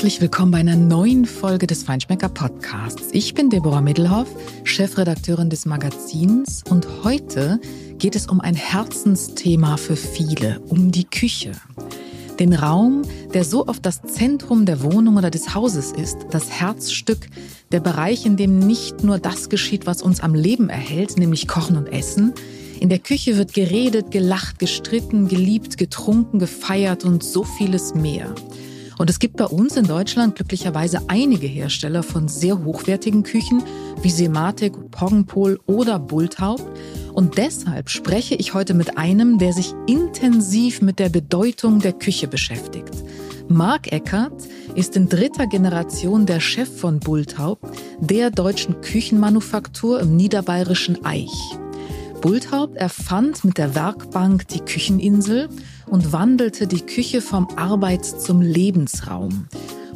Herzlich willkommen bei einer neuen Folge des Feinschmecker Podcasts. Ich bin Deborah Middelhoff, Chefredakteurin des Magazins und heute geht es um ein Herzensthema für viele, um die Küche. Den Raum, der so oft das Zentrum der Wohnung oder des Hauses ist, das Herzstück, der Bereich, in dem nicht nur das geschieht, was uns am Leben erhält, nämlich Kochen und Essen. In der Küche wird geredet, gelacht, gestritten, geliebt, getrunken, gefeiert und so vieles mehr. Und es gibt bei uns in Deutschland glücklicherweise einige Hersteller von sehr hochwertigen Küchen wie Sematic, Poggenpol oder Bulthaupt. Und deshalb spreche ich heute mit einem, der sich intensiv mit der Bedeutung der Küche beschäftigt. Marc Eckert ist in dritter Generation der Chef von Bulthaupt, der deutschen Küchenmanufaktur im niederbayerischen Eich. Bulthaupt erfand mit der Werkbank die Kücheninsel und wandelte die Küche vom Arbeits- zum Lebensraum.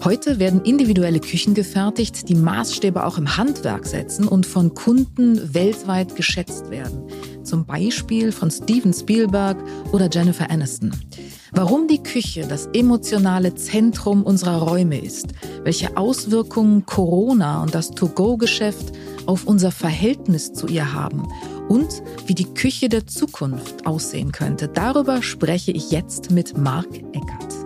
Heute werden individuelle Küchen gefertigt, die Maßstäbe auch im Handwerk setzen und von Kunden weltweit geschätzt werden. Zum Beispiel von Steven Spielberg oder Jennifer Aniston. Warum die Küche das emotionale Zentrum unserer Räume ist, welche Auswirkungen Corona und das To-Go-Geschäft auf unser Verhältnis zu ihr haben und wie die Küche der Zukunft aussehen könnte. Darüber spreche ich jetzt mit Marc Eckert.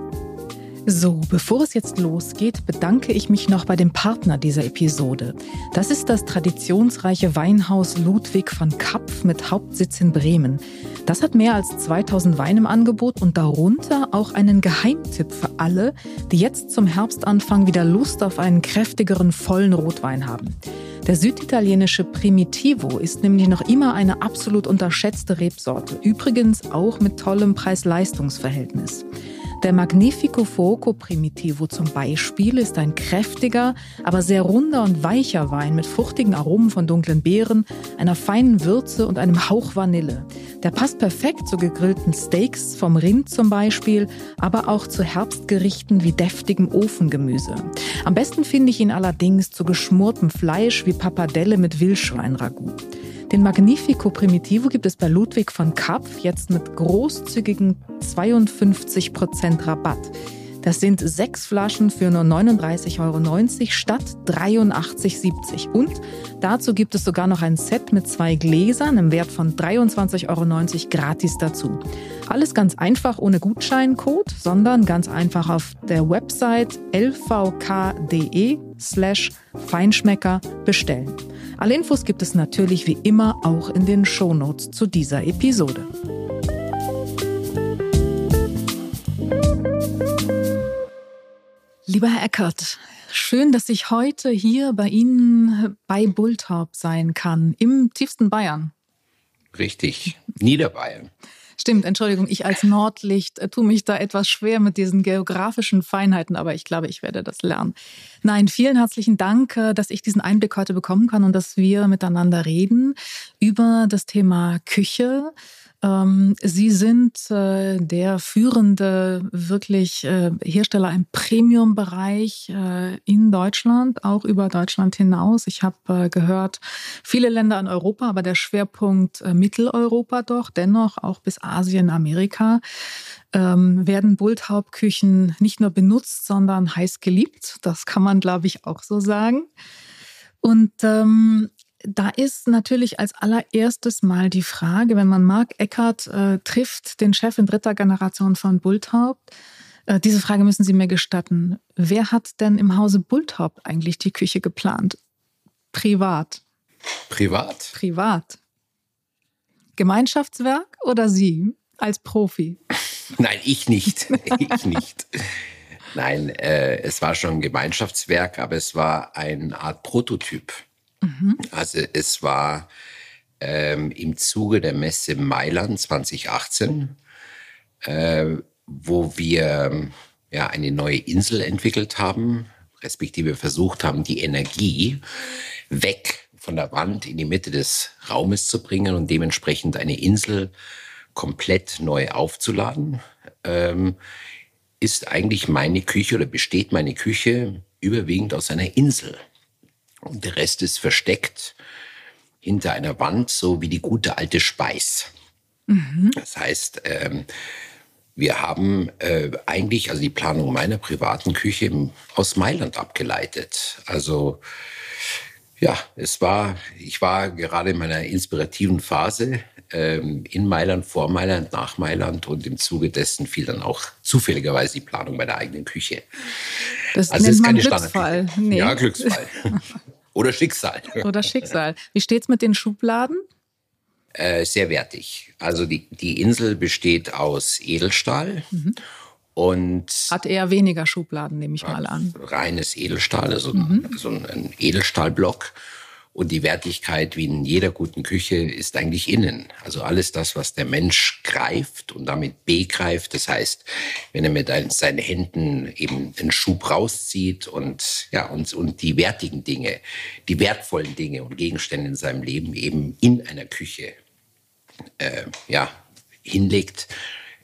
So, bevor es jetzt losgeht, bedanke ich mich noch bei dem Partner dieser Episode. Das ist das traditionsreiche Weinhaus Ludwig van Kapf mit Hauptsitz in Bremen. Das hat mehr als 2000 Weine im Angebot und darunter auch einen Geheimtipp für alle, die jetzt zum Herbstanfang wieder Lust auf einen kräftigeren, vollen Rotwein haben. Der süditalienische Primitivo ist nämlich noch immer eine absolut unterschätzte Rebsorte, übrigens auch mit tollem Preis-Leistungs-Verhältnis. Der Magnifico Fuoco Primitivo zum Beispiel ist ein kräftiger, aber sehr runder und weicher Wein mit fruchtigen Aromen von dunklen Beeren, einer feinen Würze und einem Hauch Vanille. Der passt perfekt zu gegrillten Steaks vom Rind zum Beispiel, aber auch zu Herbstgerichten wie deftigem Ofengemüse. Am besten finde ich ihn allerdings zu geschmortem Fleisch wie Pappardelle mit Wildschweinragout. Den Magnifico Primitivo gibt es bei Ludwig von Kapf jetzt mit großzügigen 52% Rabatt. Das sind sechs Flaschen für nur 39,90 Euro statt 83,70 Euro. Und dazu gibt es sogar noch ein Set mit zwei Gläsern im Wert von 23,90 Euro gratis dazu. Alles ganz einfach ohne Gutscheincode, sondern ganz einfach auf der Website lvk.de slash Feinschmecker bestellen. Alle Infos gibt es natürlich wie immer auch in den Shownotes zu dieser Episode. Lieber Herr Eckert, schön, dass ich heute hier bei Ihnen bei Bulltop sein kann, im tiefsten Bayern. Richtig, Niederbayern. Stimmt, Entschuldigung, ich als Nordlicht äh, tue mich da etwas schwer mit diesen geografischen Feinheiten, aber ich glaube, ich werde das lernen. Nein, vielen herzlichen Dank, äh, dass ich diesen Einblick heute bekommen kann und dass wir miteinander reden über das Thema Küche, Sie sind äh, der führende wirklich äh, Hersteller im Premium-Bereich äh, in Deutschland, auch über Deutschland hinaus. Ich habe gehört, viele Länder in Europa, aber der Schwerpunkt Mitteleuropa doch, dennoch auch bis Asien, Amerika. Ähm, werden Bulthauptküchen nicht nur benutzt, sondern heiß geliebt. Das kann man, glaube ich, auch so sagen. Und ähm, da ist natürlich als allererstes mal die Frage, wenn man Marc Eckert äh, trifft, den Chef in dritter Generation von Bulthaupt, äh, diese Frage müssen Sie mir gestatten. Wer hat denn im Hause Bulthaupt eigentlich die Küche geplant? Privat. Privat? Privat. Gemeinschaftswerk oder Sie als Profi? Nein, ich nicht. ich nicht. Nein, äh, es war schon ein Gemeinschaftswerk, aber es war eine Art Prototyp. Mhm. Also es war ähm, im Zuge der Messe Mailand 2018, äh, wo wir ja eine neue Insel entwickelt haben, respektive versucht haben, die Energie weg von der Wand in die Mitte des Raumes zu bringen und dementsprechend eine Insel komplett neu aufzuladen. Ähm, ist eigentlich meine Küche oder besteht meine Küche überwiegend aus einer Insel. Und der Rest ist versteckt hinter einer Wand, so wie die gute alte Speis. Mhm. Das heißt, ähm, Wir haben äh, eigentlich also die Planung meiner privaten Küche aus Mailand abgeleitet. Also ja, es war, ich war gerade in meiner inspirativen Phase ähm, in Mailand, vor Mailand, nach Mailand und im Zuge dessen fiel dann auch zufälligerweise die Planung meiner eigenen Küche. Das also nennt man Glücksfall. Nee. Ja, Glücksfall. Oder Schicksal. Oder Schicksal. Wie steht's mit den Schubladen? Äh, sehr wertig. Also die, die Insel besteht aus Edelstahl. Mhm. Und Hat eher weniger Schubladen, nehme ich mal an. Reines Edelstahl, also, mhm. so ein Edelstahlblock. Und die Wertigkeit, wie in jeder guten Küche, ist eigentlich innen. Also alles das, was der Mensch greift und damit begreift. Das heißt, wenn er mit seinen Händen eben einen Schub rauszieht und, ja, und, und die wertigen Dinge, die wertvollen Dinge und Gegenstände in seinem Leben eben in einer Küche, äh, ja, hinlegt,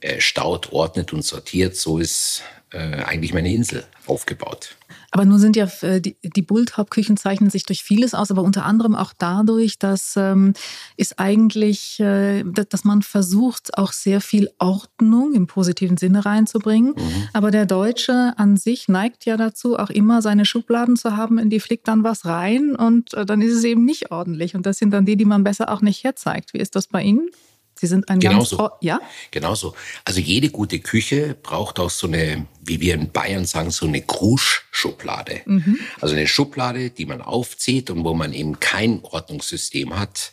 äh, staut, ordnet und sortiert, so ist äh, eigentlich meine Insel aufgebaut. Aber nun sind ja äh, die, die Bulltop-Küchen zeichnen sich durch vieles aus, aber unter anderem auch dadurch, dass ähm, ist eigentlich, äh, dass man versucht, auch sehr viel Ordnung im positiven Sinne reinzubringen. Mhm. Aber der Deutsche an sich neigt ja dazu, auch immer seine Schubladen zu haben, in die flickt dann was rein und äh, dann ist es eben nicht ordentlich. Und das sind dann die, die man besser auch nicht herzeigt. Wie ist das bei Ihnen? Sie sind ein Genauso. ganz ja. Genauso. Also jede gute Küche braucht auch so eine, wie wir in Bayern sagen, so eine Kruschschublade. Mhm. Also eine Schublade, die man aufzieht und wo man eben kein Ordnungssystem hat,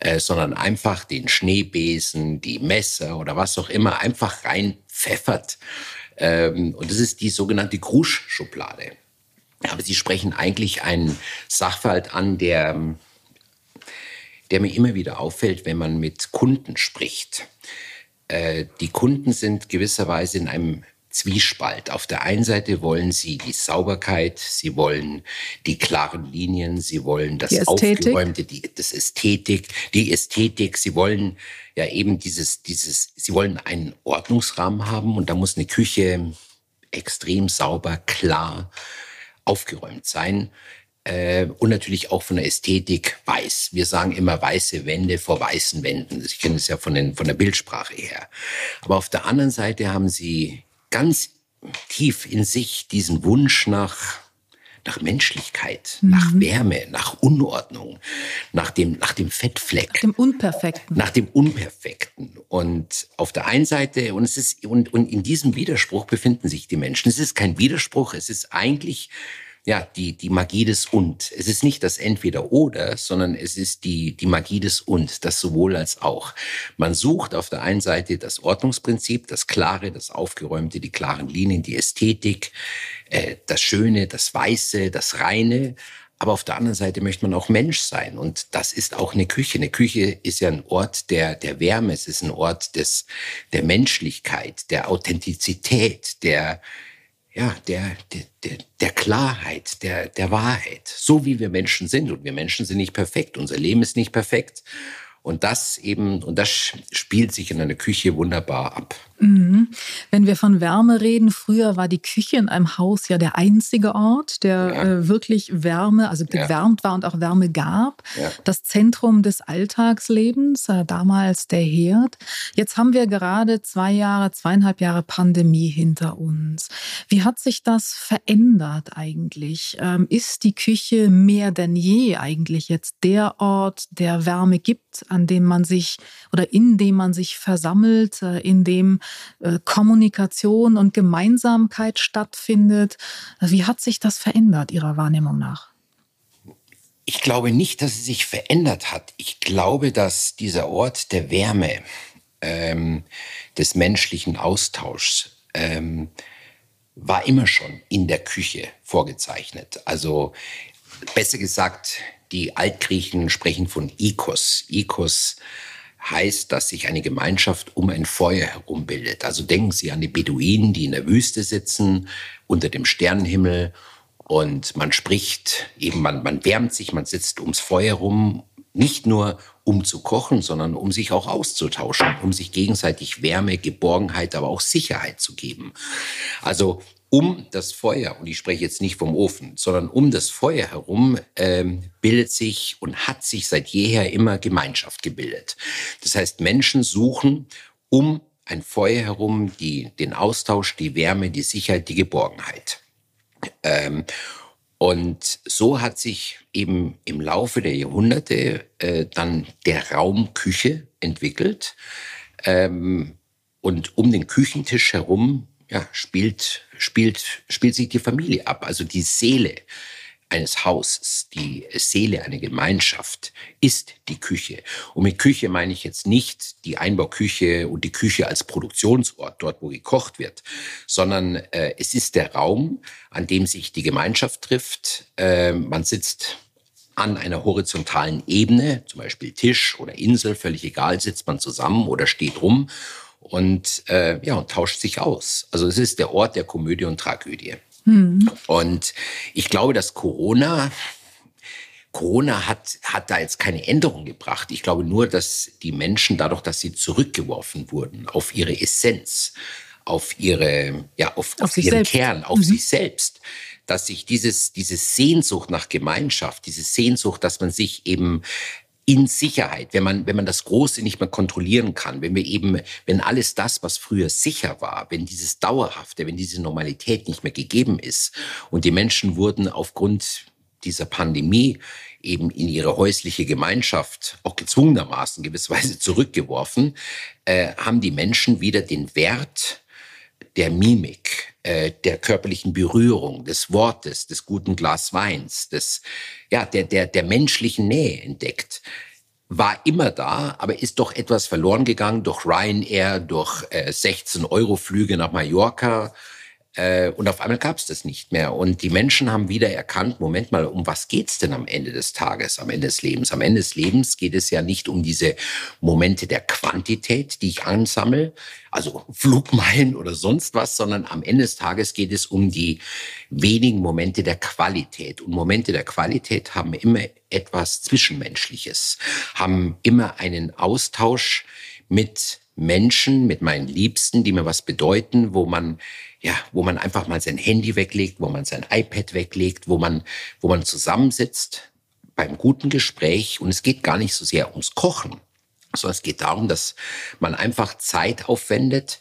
äh, sondern einfach den Schneebesen, die Messer oder was auch immer einfach reinpfeffert. Ähm, und das ist die sogenannte Kruschschublade. Aber Sie sprechen eigentlich einen Sachverhalt an, der der mir immer wieder auffällt, wenn man mit Kunden spricht. Äh, die Kunden sind gewisserweise in einem Zwiespalt. Auf der einen Seite wollen sie die Sauberkeit, sie wollen die klaren Linien, sie wollen das Aufgeräumte, die, das Ästhetik, die Ästhetik, sie wollen ja eben dieses, dieses, sie wollen einen Ordnungsrahmen haben und da muss eine Küche extrem sauber, klar, aufgeräumt sein äh, und natürlich auch von der Ästhetik weiß. Wir sagen immer weiße Wände vor weißen Wänden. Ich kenne es ja von, den, von der Bildsprache her. Aber auf der anderen Seite haben sie ganz tief in sich diesen Wunsch nach nach Menschlichkeit, mhm. nach Wärme, nach Unordnung, nach dem, nach dem Fettfleck. Nach dem Unperfekten. Nach dem Unperfekten. Und auf der einen Seite, und es ist, und, und in diesem Widerspruch befinden sich die Menschen. Es ist kein Widerspruch, es ist eigentlich ja, die, die Magie des Und. Es ist nicht das Entweder-Oder, sondern es ist die, die Magie des Und, das sowohl als auch. Man sucht auf der einen Seite das Ordnungsprinzip, das Klare, das Aufgeräumte, die klaren Linien, die Ästhetik, äh, das Schöne, das Weiße, das Reine. Aber auf der anderen Seite möchte man auch Mensch sein. Und das ist auch eine Küche. Eine Küche ist ja ein Ort der, der Wärme. Es ist ein Ort des, der Menschlichkeit, der Authentizität, der, ja, der, der, der Klarheit, der, der Wahrheit, so wie wir Menschen sind. Und wir Menschen sind nicht perfekt, unser Leben ist nicht perfekt. Und das eben, und das spielt sich in einer Küche wunderbar ab. Mhm. Wenn wir von Wärme reden, früher war die Küche in einem Haus ja der einzige Ort, der ja. äh, wirklich Wärme, also gewärmt ja. war und auch Wärme gab. Ja. Das Zentrum des Alltagslebens, äh, damals der Herd. Jetzt haben wir gerade zwei Jahre, zweieinhalb Jahre Pandemie hinter uns. Wie hat sich das verändert eigentlich? Ähm, ist die Küche mehr denn je eigentlich jetzt der Ort, der Wärme gibt, an dem man sich oder in dem man sich versammelt, äh, in dem äh, Kommunikation und Gemeinsamkeit stattfindet. Wie hat sich das verändert Ihrer Wahrnehmung nach? Ich glaube nicht, dass es sich verändert hat. Ich glaube, dass dieser Ort der Wärme, ähm, des menschlichen Austauschs, ähm, war immer schon in der Küche vorgezeichnet. Also besser gesagt, die Altgriechen sprechen von Ikos. Ikos heißt, dass sich eine Gemeinschaft um ein Feuer herum bildet. Also denken Sie an die Beduinen, die in der Wüste sitzen, unter dem Sternenhimmel und man spricht, eben man, man wärmt sich, man sitzt ums Feuer rum, nicht nur um zu kochen, sondern um sich auch auszutauschen, um sich gegenseitig Wärme, Geborgenheit, aber auch Sicherheit zu geben. Also um das Feuer, und ich spreche jetzt nicht vom Ofen, sondern um das Feuer herum ähm, bildet sich und hat sich seit jeher immer Gemeinschaft gebildet. Das heißt, Menschen suchen um ein Feuer herum, die, den Austausch, die Wärme, die Sicherheit, die Geborgenheit. Ähm, und so hat sich eben im Laufe der Jahrhunderte äh, dann der Raum Küche entwickelt. Ähm, und um den Küchentisch herum ja, spielt, spielt, spielt sich die Familie ab, also die Seele eines Hauses, die Seele einer Gemeinschaft ist die Küche. Und mit Küche meine ich jetzt nicht die Einbauküche und die Küche als Produktionsort, dort wo gekocht wird, sondern äh, es ist der Raum, an dem sich die Gemeinschaft trifft. Äh, man sitzt an einer horizontalen Ebene, zum Beispiel Tisch oder Insel, völlig egal, sitzt man zusammen oder steht rum und äh, ja und tauscht sich aus. Also es ist der Ort der Komödie und Tragödie. Mhm. Und ich glaube, dass Corona, Corona hat, hat da jetzt keine Änderung gebracht. Ich glaube nur, dass die Menschen dadurch, dass sie zurückgeworfen wurden auf ihre Essenz, auf ihre, ja, auf, auf, auf ihren selbst. Kern, auf mhm. sich selbst, dass sich dieses, diese Sehnsucht nach Gemeinschaft, diese Sehnsucht, dass man sich eben in Sicherheit, wenn man, wenn man das Große nicht mehr kontrollieren kann, wenn wir eben, wenn alles das, was früher sicher war, wenn dieses Dauerhafte, wenn diese Normalität nicht mehr gegeben ist und die Menschen wurden aufgrund dieser Pandemie eben in ihre häusliche Gemeinschaft auch gezwungenermaßen gewisserweise zurückgeworfen, äh, haben die Menschen wieder den Wert der Mimik, äh, der körperlichen Berührung, des Wortes, des guten Glas Weins, des, ja, der, der, der menschlichen Nähe entdeckt. War immer da, aber ist doch etwas verloren gegangen durch Ryanair, durch äh, 16-Euro-Flüge nach Mallorca, und auf einmal gab es das nicht mehr. Und die Menschen haben wieder erkannt, Moment mal, um was geht's denn am Ende des Tages, am Ende des Lebens? Am Ende des Lebens geht es ja nicht um diese Momente der Quantität, die ich ansammle, also Flugmeilen oder sonst was, sondern am Ende des Tages geht es um die wenigen Momente der Qualität. Und Momente der Qualität haben immer etwas Zwischenmenschliches, haben immer einen Austausch mit Menschen, mit meinen Liebsten, die mir was bedeuten, wo man ja, wo man einfach mal sein Handy weglegt, wo man sein iPad weglegt, wo man, wo man zusammensitzt beim guten Gespräch. Und es geht gar nicht so sehr ums Kochen, sondern es geht darum, dass man einfach Zeit aufwendet,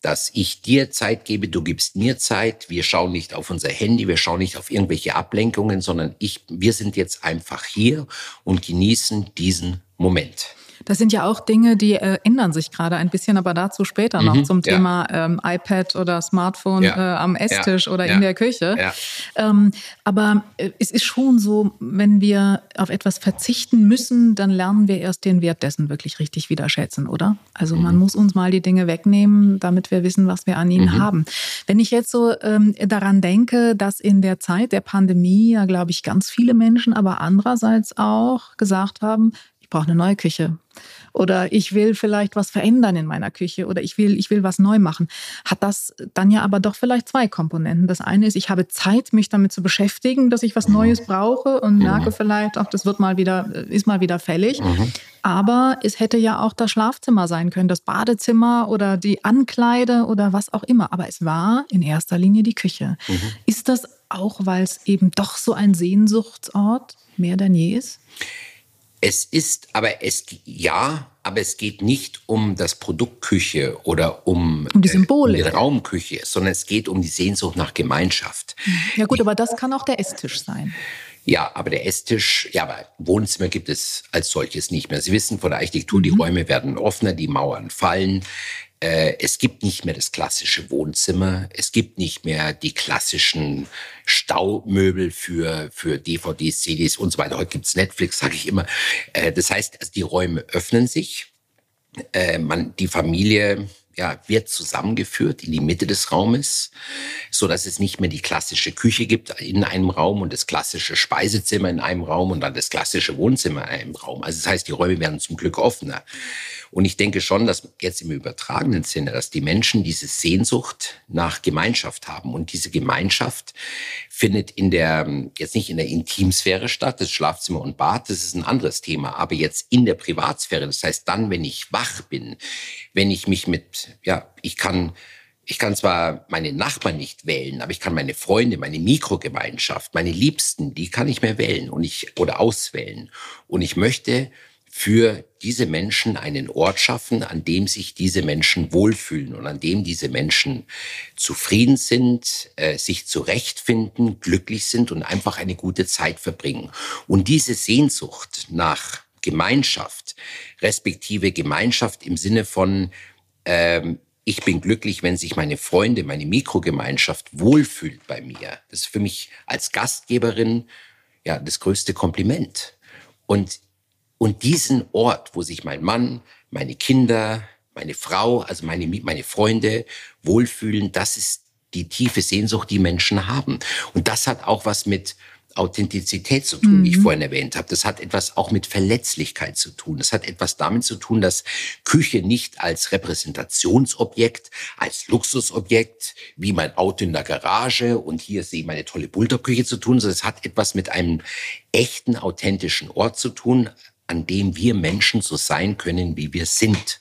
dass ich dir Zeit gebe, du gibst mir Zeit. Wir schauen nicht auf unser Handy, wir schauen nicht auf irgendwelche Ablenkungen, sondern ich, wir sind jetzt einfach hier und genießen diesen Moment. Das sind ja auch Dinge, die äh, ändern sich gerade ein bisschen, aber dazu später noch mhm, zum ja. Thema ähm, iPad oder Smartphone ja. äh, am Esstisch ja. oder in der Küche. Ähm, aber äh, es ist schon so, wenn wir auf etwas verzichten müssen, dann lernen wir erst den Wert dessen wirklich richtig wieder schätzen, oder? Also mhm. man muss uns mal die Dinge wegnehmen, damit wir wissen, was wir an ihnen mhm. haben. Wenn ich jetzt so ähm, daran denke, dass in der Zeit der Pandemie ja, glaube ich, ganz viele Menschen, aber andererseits auch gesagt haben, ich brauche eine neue Küche oder ich will vielleicht was verändern in meiner Küche oder ich will, ich will was neu machen, hat das dann ja aber doch vielleicht zwei Komponenten. Das eine ist, ich habe Zeit, mich damit zu beschäftigen, dass ich was Neues brauche und merke vielleicht auch, das wird mal wieder, ist mal wieder fällig. Mhm. Aber es hätte ja auch das Schlafzimmer sein können, das Badezimmer oder die Ankleide oder was auch immer. Aber es war in erster Linie die Küche. Mhm. Ist das auch, weil es eben doch so ein Sehnsuchtsort mehr denn je ist? Es ist, aber es, ja, aber es geht nicht um das Produkt Küche oder um, um die Symbole. Äh, um die Raumküche, sondern es geht um die Sehnsucht nach Gemeinschaft. Ja gut, aber das kann auch der Esstisch sein. Ja, aber der Esstisch, ja, aber Wohnzimmer gibt es als solches nicht mehr. Sie wissen von der Architektur, die mhm. Räume werden offener, die Mauern fallen. Äh, es gibt nicht mehr das klassische Wohnzimmer. Es gibt nicht mehr die klassischen Staumöbel für, für DVDs, CDs und so weiter. Heute gibt's Netflix, sage ich immer. Äh, das heißt, also die Räume öffnen sich. Äh, man, die Familie ja, wird zusammengeführt in die Mitte des Raumes, so dass es nicht mehr die klassische Küche gibt in einem Raum und das klassische Speisezimmer in einem Raum und dann das klassische Wohnzimmer in einem Raum. Also das heißt, die Räume werden zum Glück offener. Und ich denke schon, dass jetzt im übertragenen Sinne, dass die Menschen diese Sehnsucht nach Gemeinschaft haben. Und diese Gemeinschaft findet in der, jetzt nicht in der Intimsphäre statt, das Schlafzimmer und Bad, das ist ein anderes Thema, aber jetzt in der Privatsphäre. Das heißt, dann, wenn ich wach bin, wenn ich mich mit, ja, ich kann, ich kann zwar meine Nachbarn nicht wählen, aber ich kann meine Freunde, meine Mikrogemeinschaft, meine Liebsten, die kann ich mehr wählen und ich, oder auswählen. Und ich möchte für diese Menschen einen Ort schaffen, an dem sich diese Menschen wohlfühlen und an dem diese Menschen zufrieden sind, äh, sich zurechtfinden, glücklich sind und einfach eine gute Zeit verbringen. Und diese Sehnsucht nach Gemeinschaft, respektive Gemeinschaft im Sinne von, ähm, ich bin glücklich, wenn sich meine Freunde, meine Mikrogemeinschaft wohlfühlt bei mir. Das ist für mich als Gastgeberin ja das größte Kompliment. Und und diesen Ort, wo sich mein Mann, meine Kinder, meine Frau, also meine, meine Freunde wohlfühlen, das ist die tiefe Sehnsucht, die Menschen haben. Und das hat auch was mit Authentizität zu tun, mhm. wie ich mhm. vorhin erwähnt habe. Das hat etwas auch mit Verletzlichkeit zu tun. Das hat etwas damit zu tun, dass Küche nicht als Repräsentationsobjekt, als Luxusobjekt, wie mein Auto in der Garage und hier sehe ich meine tolle Bulldog-Küche zu tun, sondern es hat etwas mit einem echten, authentischen Ort zu tun, an dem wir Menschen so sein können, wie wir sind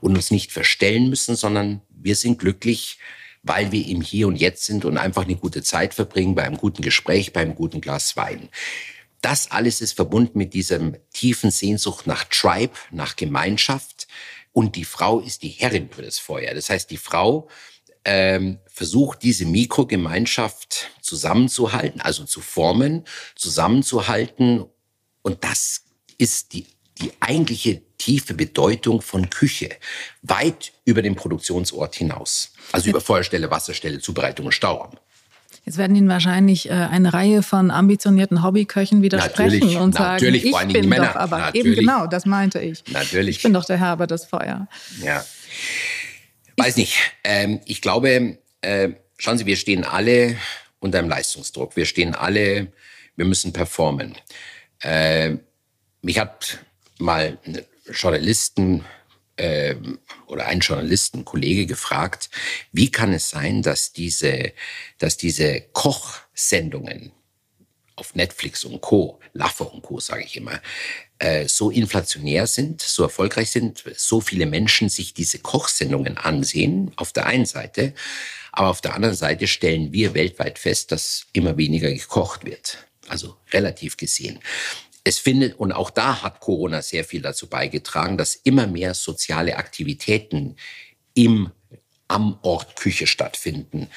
und uns nicht verstellen müssen, sondern wir sind glücklich, weil wir im Hier und Jetzt sind und einfach eine gute Zeit verbringen bei einem guten Gespräch, bei einem guten Glas Wein. Das alles ist verbunden mit diesem tiefen Sehnsucht nach Tribe, nach Gemeinschaft. Und die Frau ist die Herrin für das Feuer. Das heißt, die Frau ähm, versucht, diese Mikrogemeinschaft zusammenzuhalten, also zu formen, zusammenzuhalten. Und das ist die, die eigentliche tiefe Bedeutung von Küche weit über den Produktionsort hinaus. Also über Feuerstelle, Wasserstelle, Zubereitung und Stauraum. Jetzt werden Ihnen wahrscheinlich äh, eine Reihe von ambitionierten Hobbyköchen widersprechen natürlich, und sagen, natürlich, ich bin die Männer. doch, aber natürlich. eben genau, das meinte ich. Natürlich. Ich bin doch der Herr über das Feuer. Ja. Weiß nicht. Ähm, ich glaube, äh, schauen Sie, wir stehen alle unter einem Leistungsdruck. Wir stehen alle, wir müssen performen. Äh, mich hat mal Journalisten äh, oder ein Journalisten, Kollege gefragt, wie kann es sein, dass diese, dass diese Kochsendungen auf Netflix und Co., Laffe und Co., sage ich immer, äh, so inflationär sind, so erfolgreich sind, so viele Menschen sich diese Kochsendungen ansehen, auf der einen Seite, aber auf der anderen Seite stellen wir weltweit fest, dass immer weniger gekocht wird. Also relativ gesehen es findet, und auch da hat Corona sehr viel dazu beigetragen, dass immer mehr soziale Aktivitäten im, am Ort Küche stattfinden,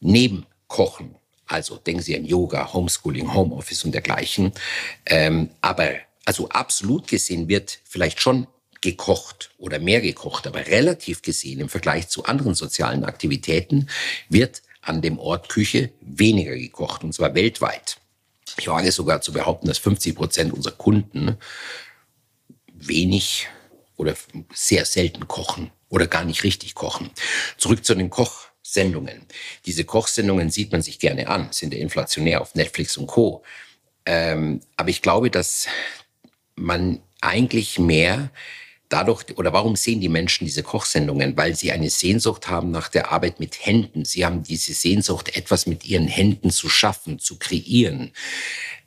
neben Kochen. Also denken Sie an Yoga, Homeschooling, Homeoffice und dergleichen. Ähm, aber also absolut gesehen wird vielleicht schon gekocht oder mehr gekocht, aber relativ gesehen im Vergleich zu anderen sozialen Aktivitäten wird an dem Ort Küche weniger gekocht, und zwar weltweit. Ich wage sogar zu behaupten, dass 50 Prozent unserer Kunden wenig oder sehr selten kochen oder gar nicht richtig kochen. Zurück zu den Kochsendungen. Diese Kochsendungen sieht man sich gerne an, sind ja inflationär auf Netflix und Co. Ähm, aber ich glaube, dass man eigentlich mehr dadurch, oder warum sehen die Menschen diese Kochsendungen? Weil sie eine Sehnsucht haben nach der Arbeit mit Händen. Sie haben diese Sehnsucht, etwas mit ihren Händen zu schaffen, zu kreieren,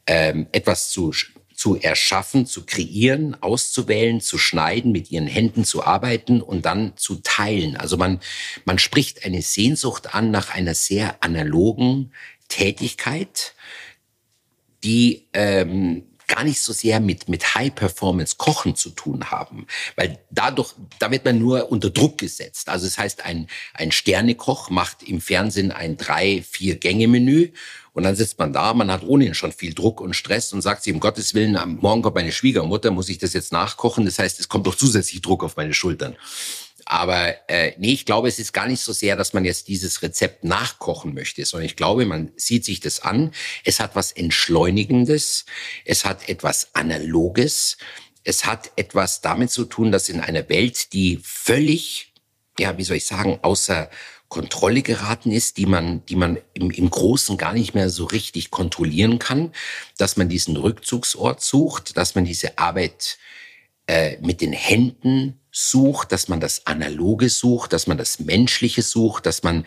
ähm, etwas zu, zu erschaffen, zu kreieren, auszuwählen, zu schneiden, mit ihren Händen zu arbeiten und dann zu teilen. Also man, man spricht eine Sehnsucht an nach einer sehr analogen Tätigkeit, die ähm, gar nicht so sehr mit, mit High-Performance-Kochen zu tun haben, weil dadurch, da wird man nur unter Druck gesetzt. Also das heißt, ein, ein Sternekoch macht im Fernsehen ein drei, vier Gänge-Menü und dann sitzt man da, man hat ohnehin schon viel Druck und Stress und sagt sich, um Gottes Willen, morgen kommt meine Schwiegermutter, muss ich das jetzt nachkochen? Das heißt, es kommt doch zusätzlich Druck auf meine Schultern. Aber äh, nee, ich glaube, es ist gar nicht so sehr, dass man jetzt dieses Rezept nachkochen möchte, sondern ich glaube, man sieht sich das an. Es hat was Entschleunigendes, es hat etwas Analoges, es hat etwas damit zu tun, dass in einer Welt, die völlig, ja, wie soll ich sagen, außer Kontrolle geraten ist, die man, die man im, im Großen gar nicht mehr so richtig kontrollieren kann, dass man diesen Rückzugsort sucht, dass man diese Arbeit äh, mit den Händen sucht, dass man das Analoge sucht, dass man das Menschliche sucht, dass man,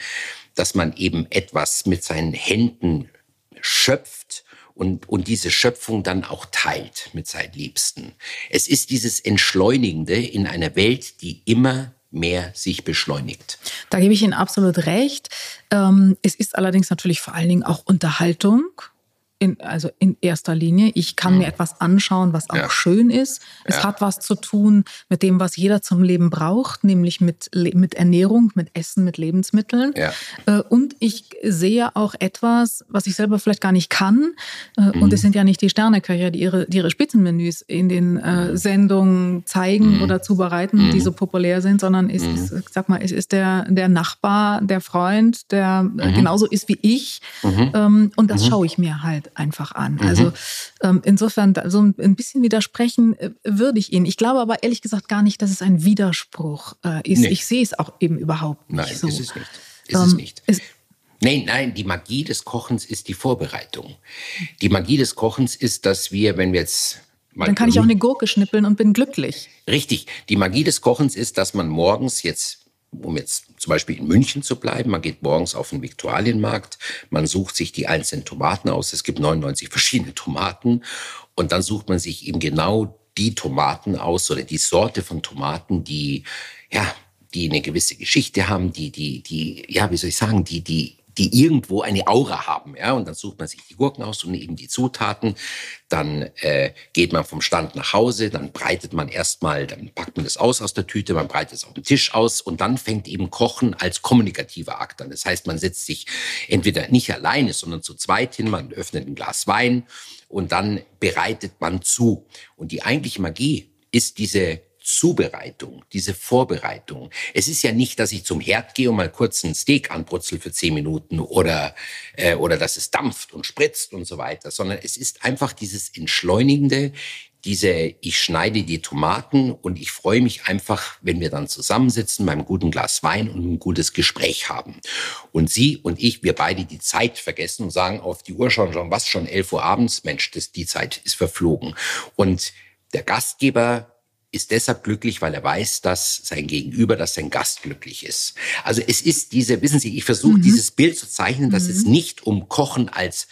dass man eben etwas mit seinen Händen schöpft und, und diese Schöpfung dann auch teilt mit seinen Liebsten. Es ist dieses Entschleunigende in einer Welt, die immer mehr sich beschleunigt. Da gebe ich Ihnen absolut recht. Ähm, es ist allerdings natürlich vor allen Dingen auch Unterhaltung in, also in erster Linie. Ich kann mhm. mir etwas anschauen, was auch ja. schön ist. Es ja. hat was zu tun mit dem, was jeder zum Leben braucht, nämlich mit, mit Ernährung, mit Essen, mit Lebensmitteln. Ja. Äh, und ich sehe auch etwas, was ich selber vielleicht gar nicht kann. Äh, mhm. Und es sind ja nicht die Sterneköcher, die ihre, die ihre Spitzenmenüs in den äh, mhm. Sendungen zeigen mhm. oder zubereiten, mhm. die so populär sind, sondern es ist, ich sag mal, es ist der, der Nachbar, der Freund, der mhm. genauso ist wie ich. Ähm, und das schaue ich mir halt einfach an. Mhm. Also ähm, insofern so ein bisschen widersprechen äh, würde ich Ihnen. Ich glaube aber ehrlich gesagt gar nicht, dass es ein Widerspruch äh, ist. Nee. Ich sehe es auch eben überhaupt nicht nein, so. Nein, ist es nicht. Ist ähm, es nicht. Ist, Nein, nein, die Magie des Kochens ist die Vorbereitung. Die Magie des Kochens ist, dass wir, wenn wir jetzt mal Dann kann ich auch eine Gurke schnippeln und bin glücklich. Richtig. Die Magie des Kochens ist, dass man morgens jetzt um jetzt zum Beispiel in München zu bleiben, man geht morgens auf den Viktualienmarkt, man sucht sich die einzelnen Tomaten aus. Es gibt 99 verschiedene Tomaten. Und dann sucht man sich eben genau die Tomaten aus oder die Sorte von Tomaten, die ja, die eine gewisse Geschichte haben, die die die ja, wie soll ich sagen, die die die irgendwo eine Aura haben. Ja? Und dann sucht man sich die Gurken aus und eben die Zutaten. Dann äh, geht man vom Stand nach Hause, dann breitet man erstmal, dann packt man das aus aus der Tüte, man breitet es auf den Tisch aus und dann fängt eben Kochen als kommunikativer Akt an. Das heißt, man setzt sich entweder nicht alleine, sondern zu zweit hin, man öffnet ein Glas Wein und dann bereitet man zu. Und die eigentliche Magie ist diese Zubereitung, diese Vorbereitung. Es ist ja nicht, dass ich zum Herd gehe und mal kurz ein Steak anbrutzel für zehn Minuten oder, äh, oder dass es dampft und spritzt und so weiter, sondern es ist einfach dieses Entschleunigende, diese, ich schneide die Tomaten und ich freue mich einfach, wenn wir dann zusammensitzen beim guten Glas Wein und ein gutes Gespräch haben. Und Sie und ich, wir beide die Zeit vergessen und sagen auf die Uhr schon, schon was, schon elf Uhr abends, Mensch, das, die Zeit ist verflogen. Und der Gastgeber ist deshalb glücklich, weil er weiß, dass sein Gegenüber, dass sein Gast glücklich ist. Also es ist diese, wissen Sie, ich versuche mhm. dieses Bild zu zeichnen, dass mhm. es nicht um Kochen als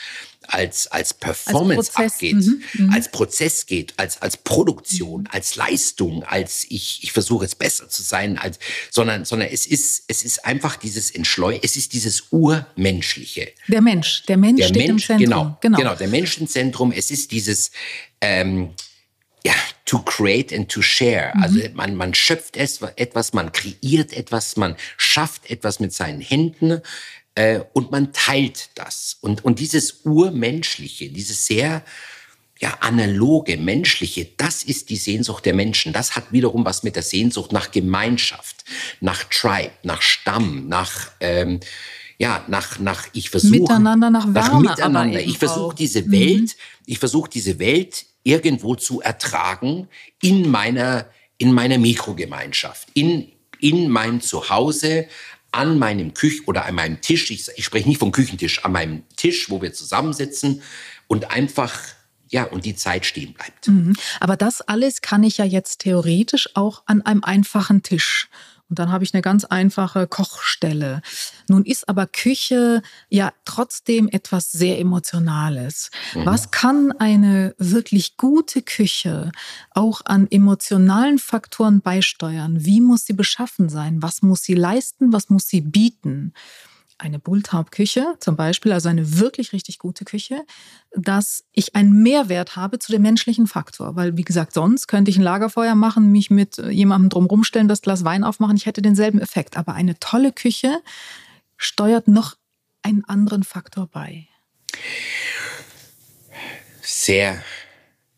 als als Performance als geht, mhm. mhm. als Prozess geht, als als Produktion, mhm. als Leistung, als ich ich versuche es besser zu sein, als sondern sondern es ist es ist einfach dieses Entschleu, es ist dieses urmenschliche. Der Mensch, der Mensch der steht Mensch, im Zentrum. Genau, genau, genau, der Mensch im Zentrum. Es ist dieses ähm, ja, to create and to share. Mhm. Also man, man schöpft etwas, man kreiert etwas, man schafft etwas mit seinen Händen äh, und man teilt das. Und, und dieses Urmenschliche, dieses sehr ja, analoge, menschliche, das ist die Sehnsucht der Menschen. Das hat wiederum was mit der Sehnsucht nach Gemeinschaft, nach Tribe, nach Stamm, nach... Ähm, ja, nach, nach, ich versuche. Miteinander, nach Wärme. Nach miteinander. Ich versuche diese Welt, mhm. ich versuche diese Welt irgendwo zu ertragen in meiner, in meiner Mikrogemeinschaft, in, in meinem Zuhause, an meinem Küch oder an meinem Tisch. Ich, ich spreche nicht vom Küchentisch, an meinem Tisch, wo wir zusammensitzen und einfach ja, und die Zeit stehen bleibt. Mhm. Aber das alles kann ich ja jetzt theoretisch auch an einem einfachen Tisch. Und dann habe ich eine ganz einfache Kochstelle. Nun ist aber Küche ja trotzdem etwas sehr Emotionales. Mhm. Was kann eine wirklich gute Küche auch an emotionalen Faktoren beisteuern? Wie muss sie beschaffen sein? Was muss sie leisten? Was muss sie bieten? Eine Bulltaub-Küche zum Beispiel, also eine wirklich richtig gute Küche, dass ich einen Mehrwert habe zu dem menschlichen Faktor. Weil, wie gesagt, sonst könnte ich ein Lagerfeuer machen, mich mit jemandem drumherum stellen, das Glas Wein aufmachen. Ich hätte denselben Effekt. Aber eine tolle Küche steuert noch einen anderen Faktor bei. Sehr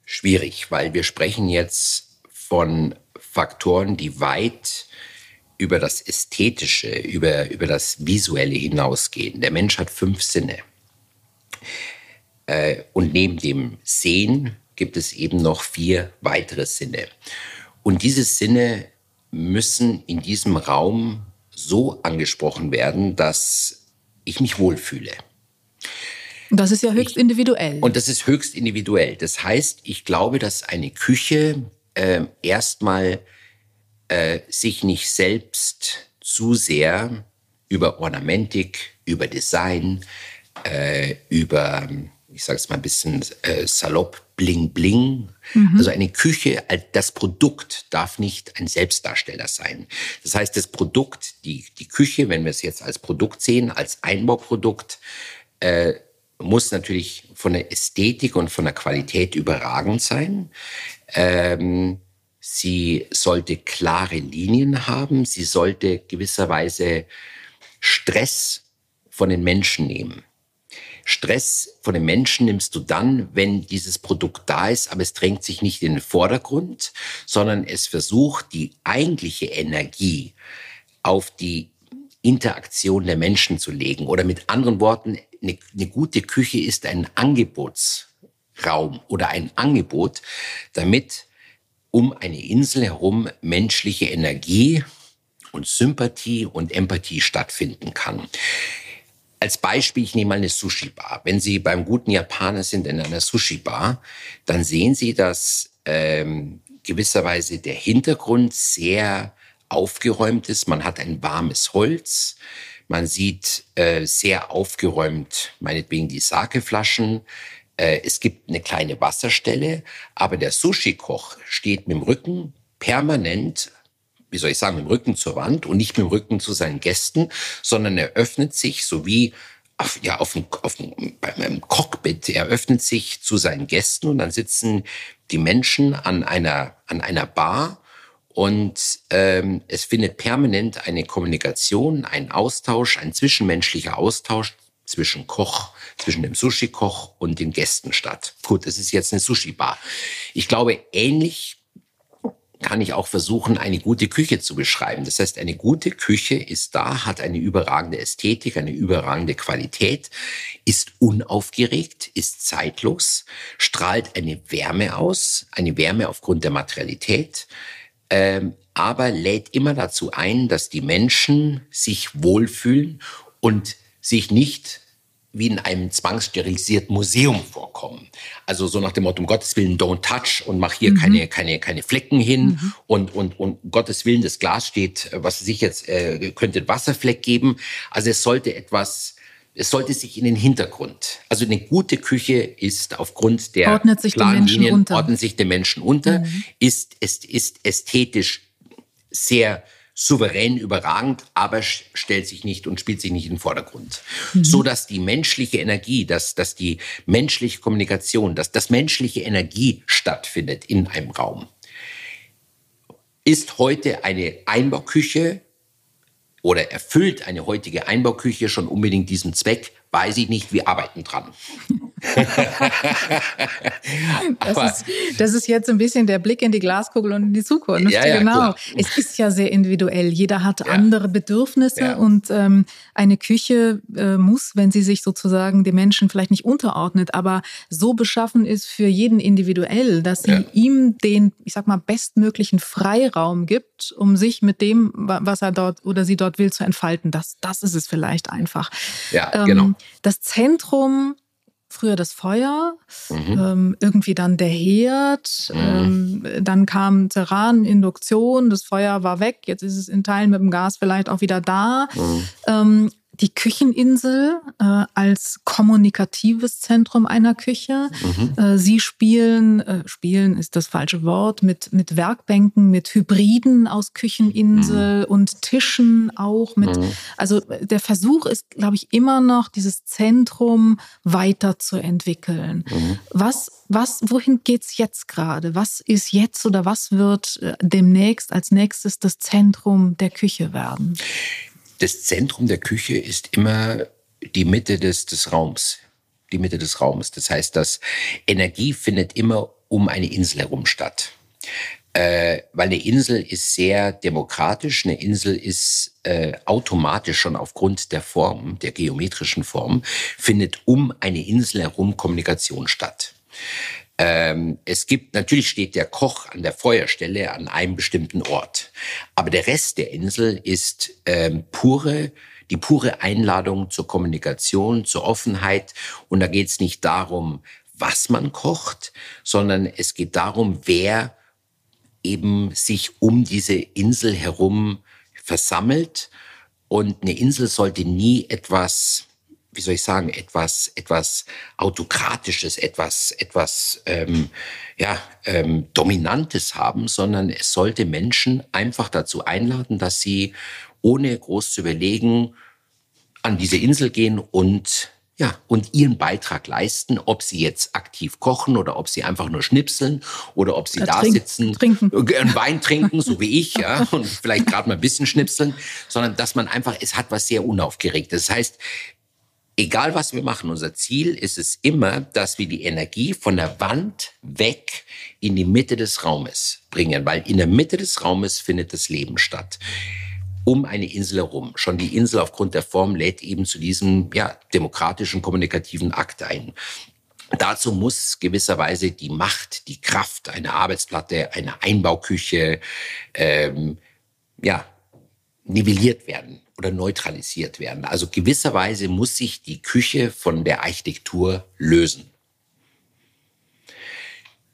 schwierig, weil wir sprechen jetzt von Faktoren, die weit über das Ästhetische, über, über das Visuelle hinausgehen. Der Mensch hat fünf Sinne. Äh, und neben dem Sehen gibt es eben noch vier weitere Sinne. Und diese Sinne müssen in diesem Raum so angesprochen werden, dass ich mich wohlfühle. Das ist ja höchst ich, individuell. Und das ist höchst individuell. Das heißt, ich glaube, dass eine Küche äh, erstmal äh, sich nicht selbst zu sehr über Ornamentik, über Design, äh, über, ich sage es mal ein bisschen äh, salopp, Bling Bling. Mhm. Also eine Küche, das Produkt darf nicht ein Selbstdarsteller sein. Das heißt, das Produkt, die, die Küche, wenn wir es jetzt als Produkt sehen, als Einbauprodukt, äh, muss natürlich von der Ästhetik und von der Qualität überragend sein. Ähm, sie sollte klare Linien haben. Sie sollte gewisserweise Stress von den Menschen nehmen. Stress von den Menschen nimmst du dann, wenn dieses Produkt da ist, aber es drängt sich nicht in den Vordergrund, sondern es versucht, die eigentliche Energie auf die Interaktion der Menschen zu legen. Oder mit anderen Worten, eine, eine gute Küche ist ein Angebotsraum oder ein Angebot, damit um eine Insel herum menschliche Energie und Sympathie und Empathie stattfinden kann. Als Beispiel, ich nehme mal eine Sushi-Bar. Wenn Sie beim guten Japaner sind in einer Sushi-Bar, dann sehen Sie, dass ähm, gewisserweise der Hintergrund sehr aufgeräumt ist. Man hat ein warmes Holz. Man sieht äh, sehr aufgeräumt, meinetwegen die Sakeflaschen. Äh, es gibt eine kleine Wasserstelle, aber der Sushi-Koch steht mit dem Rücken permanent wie soll ich sagen, mit dem Rücken zur Wand und nicht mit dem Rücken zu seinen Gästen, sondern er öffnet sich so wie auf, ja, auf dem, auf dem, beim Cockpit, er öffnet sich zu seinen Gästen und dann sitzen die Menschen an einer, an einer Bar und ähm, es findet permanent eine Kommunikation, ein Austausch, ein zwischenmenschlicher Austausch zwischen Koch, zwischen dem Sushi-Koch und den Gästen statt. Gut, es ist jetzt eine Sushi-Bar. Ich glaube, ähnlich kann ich auch versuchen, eine gute Küche zu beschreiben. Das heißt, eine gute Küche ist da, hat eine überragende Ästhetik, eine überragende Qualität, ist unaufgeregt, ist zeitlos, strahlt eine Wärme aus, eine Wärme aufgrund der Materialität, ähm, aber lädt immer dazu ein, dass die Menschen sich wohlfühlen und sich nicht wie in einem zwangssterilisierten Museum vorkommen. Also so nach dem Motto, um Gottes Willen, don't touch und mach hier mhm. keine, keine, keine Flecken hin mhm. und, und, und Gottes Willen, das Glas steht, was sich jetzt, äh, könnte Wasserfleck geben. Also es sollte etwas, es sollte sich in den Hintergrund. Also eine gute Küche ist aufgrund der ordnet sich klaren Linien, unter. ordnet sich den Menschen unter, mhm. ist, ist, ist ästhetisch sehr souverän überragend, aber stellt sich nicht und spielt sich nicht in den Vordergrund. Mhm. So dass die menschliche Energie, dass, dass die menschliche Kommunikation, dass das menschliche Energie stattfindet in einem Raum. Ist heute eine Einbauküche oder erfüllt eine heutige Einbauküche schon unbedingt diesen Zweck? Weiß ich nicht, wir arbeiten dran. das, ist, das, ist, jetzt ein bisschen der Blick in die Glaskugel und in die Zukunft. Ja, ja, genau. Klar. Es ist ja sehr individuell. Jeder hat ja. andere Bedürfnisse und ähm, eine Küche äh, muss, wenn sie sich sozusagen den Menschen vielleicht nicht unterordnet, aber so beschaffen ist für jeden individuell, dass sie ihm den, ich sag mal, bestmöglichen Freiraum gibt, um sich mit dem, was er dort oder sie dort will, zu entfalten. Das, das ist es vielleicht einfach. Ja, ähm, genau. Das Zentrum früher das Feuer, mhm. ähm, irgendwie dann der Herd, mhm. ähm, dann kam Terran, Induktion, das Feuer war weg, jetzt ist es in Teilen mit dem Gas vielleicht auch wieder da. Mhm. Ähm, die Kücheninsel äh, als kommunikatives Zentrum einer Küche. Mhm. Äh, Sie spielen, äh, spielen ist das falsche Wort, mit, mit Werkbänken, mit Hybriden aus Kücheninsel mhm. und Tischen auch mit. Mhm. Also der Versuch ist, glaube ich, immer noch, dieses Zentrum weiterzuentwickeln. Mhm. Was, was, wohin geht's jetzt gerade? Was ist jetzt oder was wird äh, demnächst als nächstes das Zentrum der Küche werden? Das Zentrum der Küche ist immer die Mitte des, des Raums. Die Mitte des Raums. Das heißt, dass Energie findet immer um eine Insel herum statt. Äh, weil eine Insel ist sehr demokratisch, eine Insel ist äh, automatisch schon aufgrund der Form, der geometrischen Form, findet um eine Insel herum Kommunikation statt. Ähm, es gibt, natürlich steht der Koch an der Feuerstelle an einem bestimmten Ort. Aber der Rest der Insel ist ähm, pure, die pure Einladung zur Kommunikation, zur Offenheit. Und da geht es nicht darum, was man kocht, sondern es geht darum, wer eben sich um diese Insel herum versammelt. Und eine Insel sollte nie etwas wie soll ich sagen, etwas, etwas Autokratisches, etwas, etwas ähm, ja, ähm, Dominantes haben, sondern es sollte Menschen einfach dazu einladen, dass sie ohne groß zu überlegen an diese Insel gehen und ja, und ihren Beitrag leisten, ob sie jetzt aktiv kochen oder ob sie einfach nur schnipseln oder ob sie ja, da trink, sitzen, trinken. Äh, einen Wein trinken, so wie ich, ja, und vielleicht gerade mal ein bisschen schnipseln, sondern dass man einfach, es hat was sehr unaufgeregtes. Das heißt, egal was wir machen, unser Ziel ist es immer, dass wir die Energie von der Wand weg in die Mitte des Raumes bringen, weil in der Mitte des Raumes findet das Leben statt um eine Insel herum. Schon die Insel aufgrund der Form lädt eben zu diesem ja, demokratischen, kommunikativen Akt ein. Dazu muss gewisserweise die Macht, die Kraft, eine Arbeitsplatte, eine Einbauküche, ähm, ja, nivelliert werden oder neutralisiert werden. Also gewisserweise muss sich die Küche von der Architektur lösen.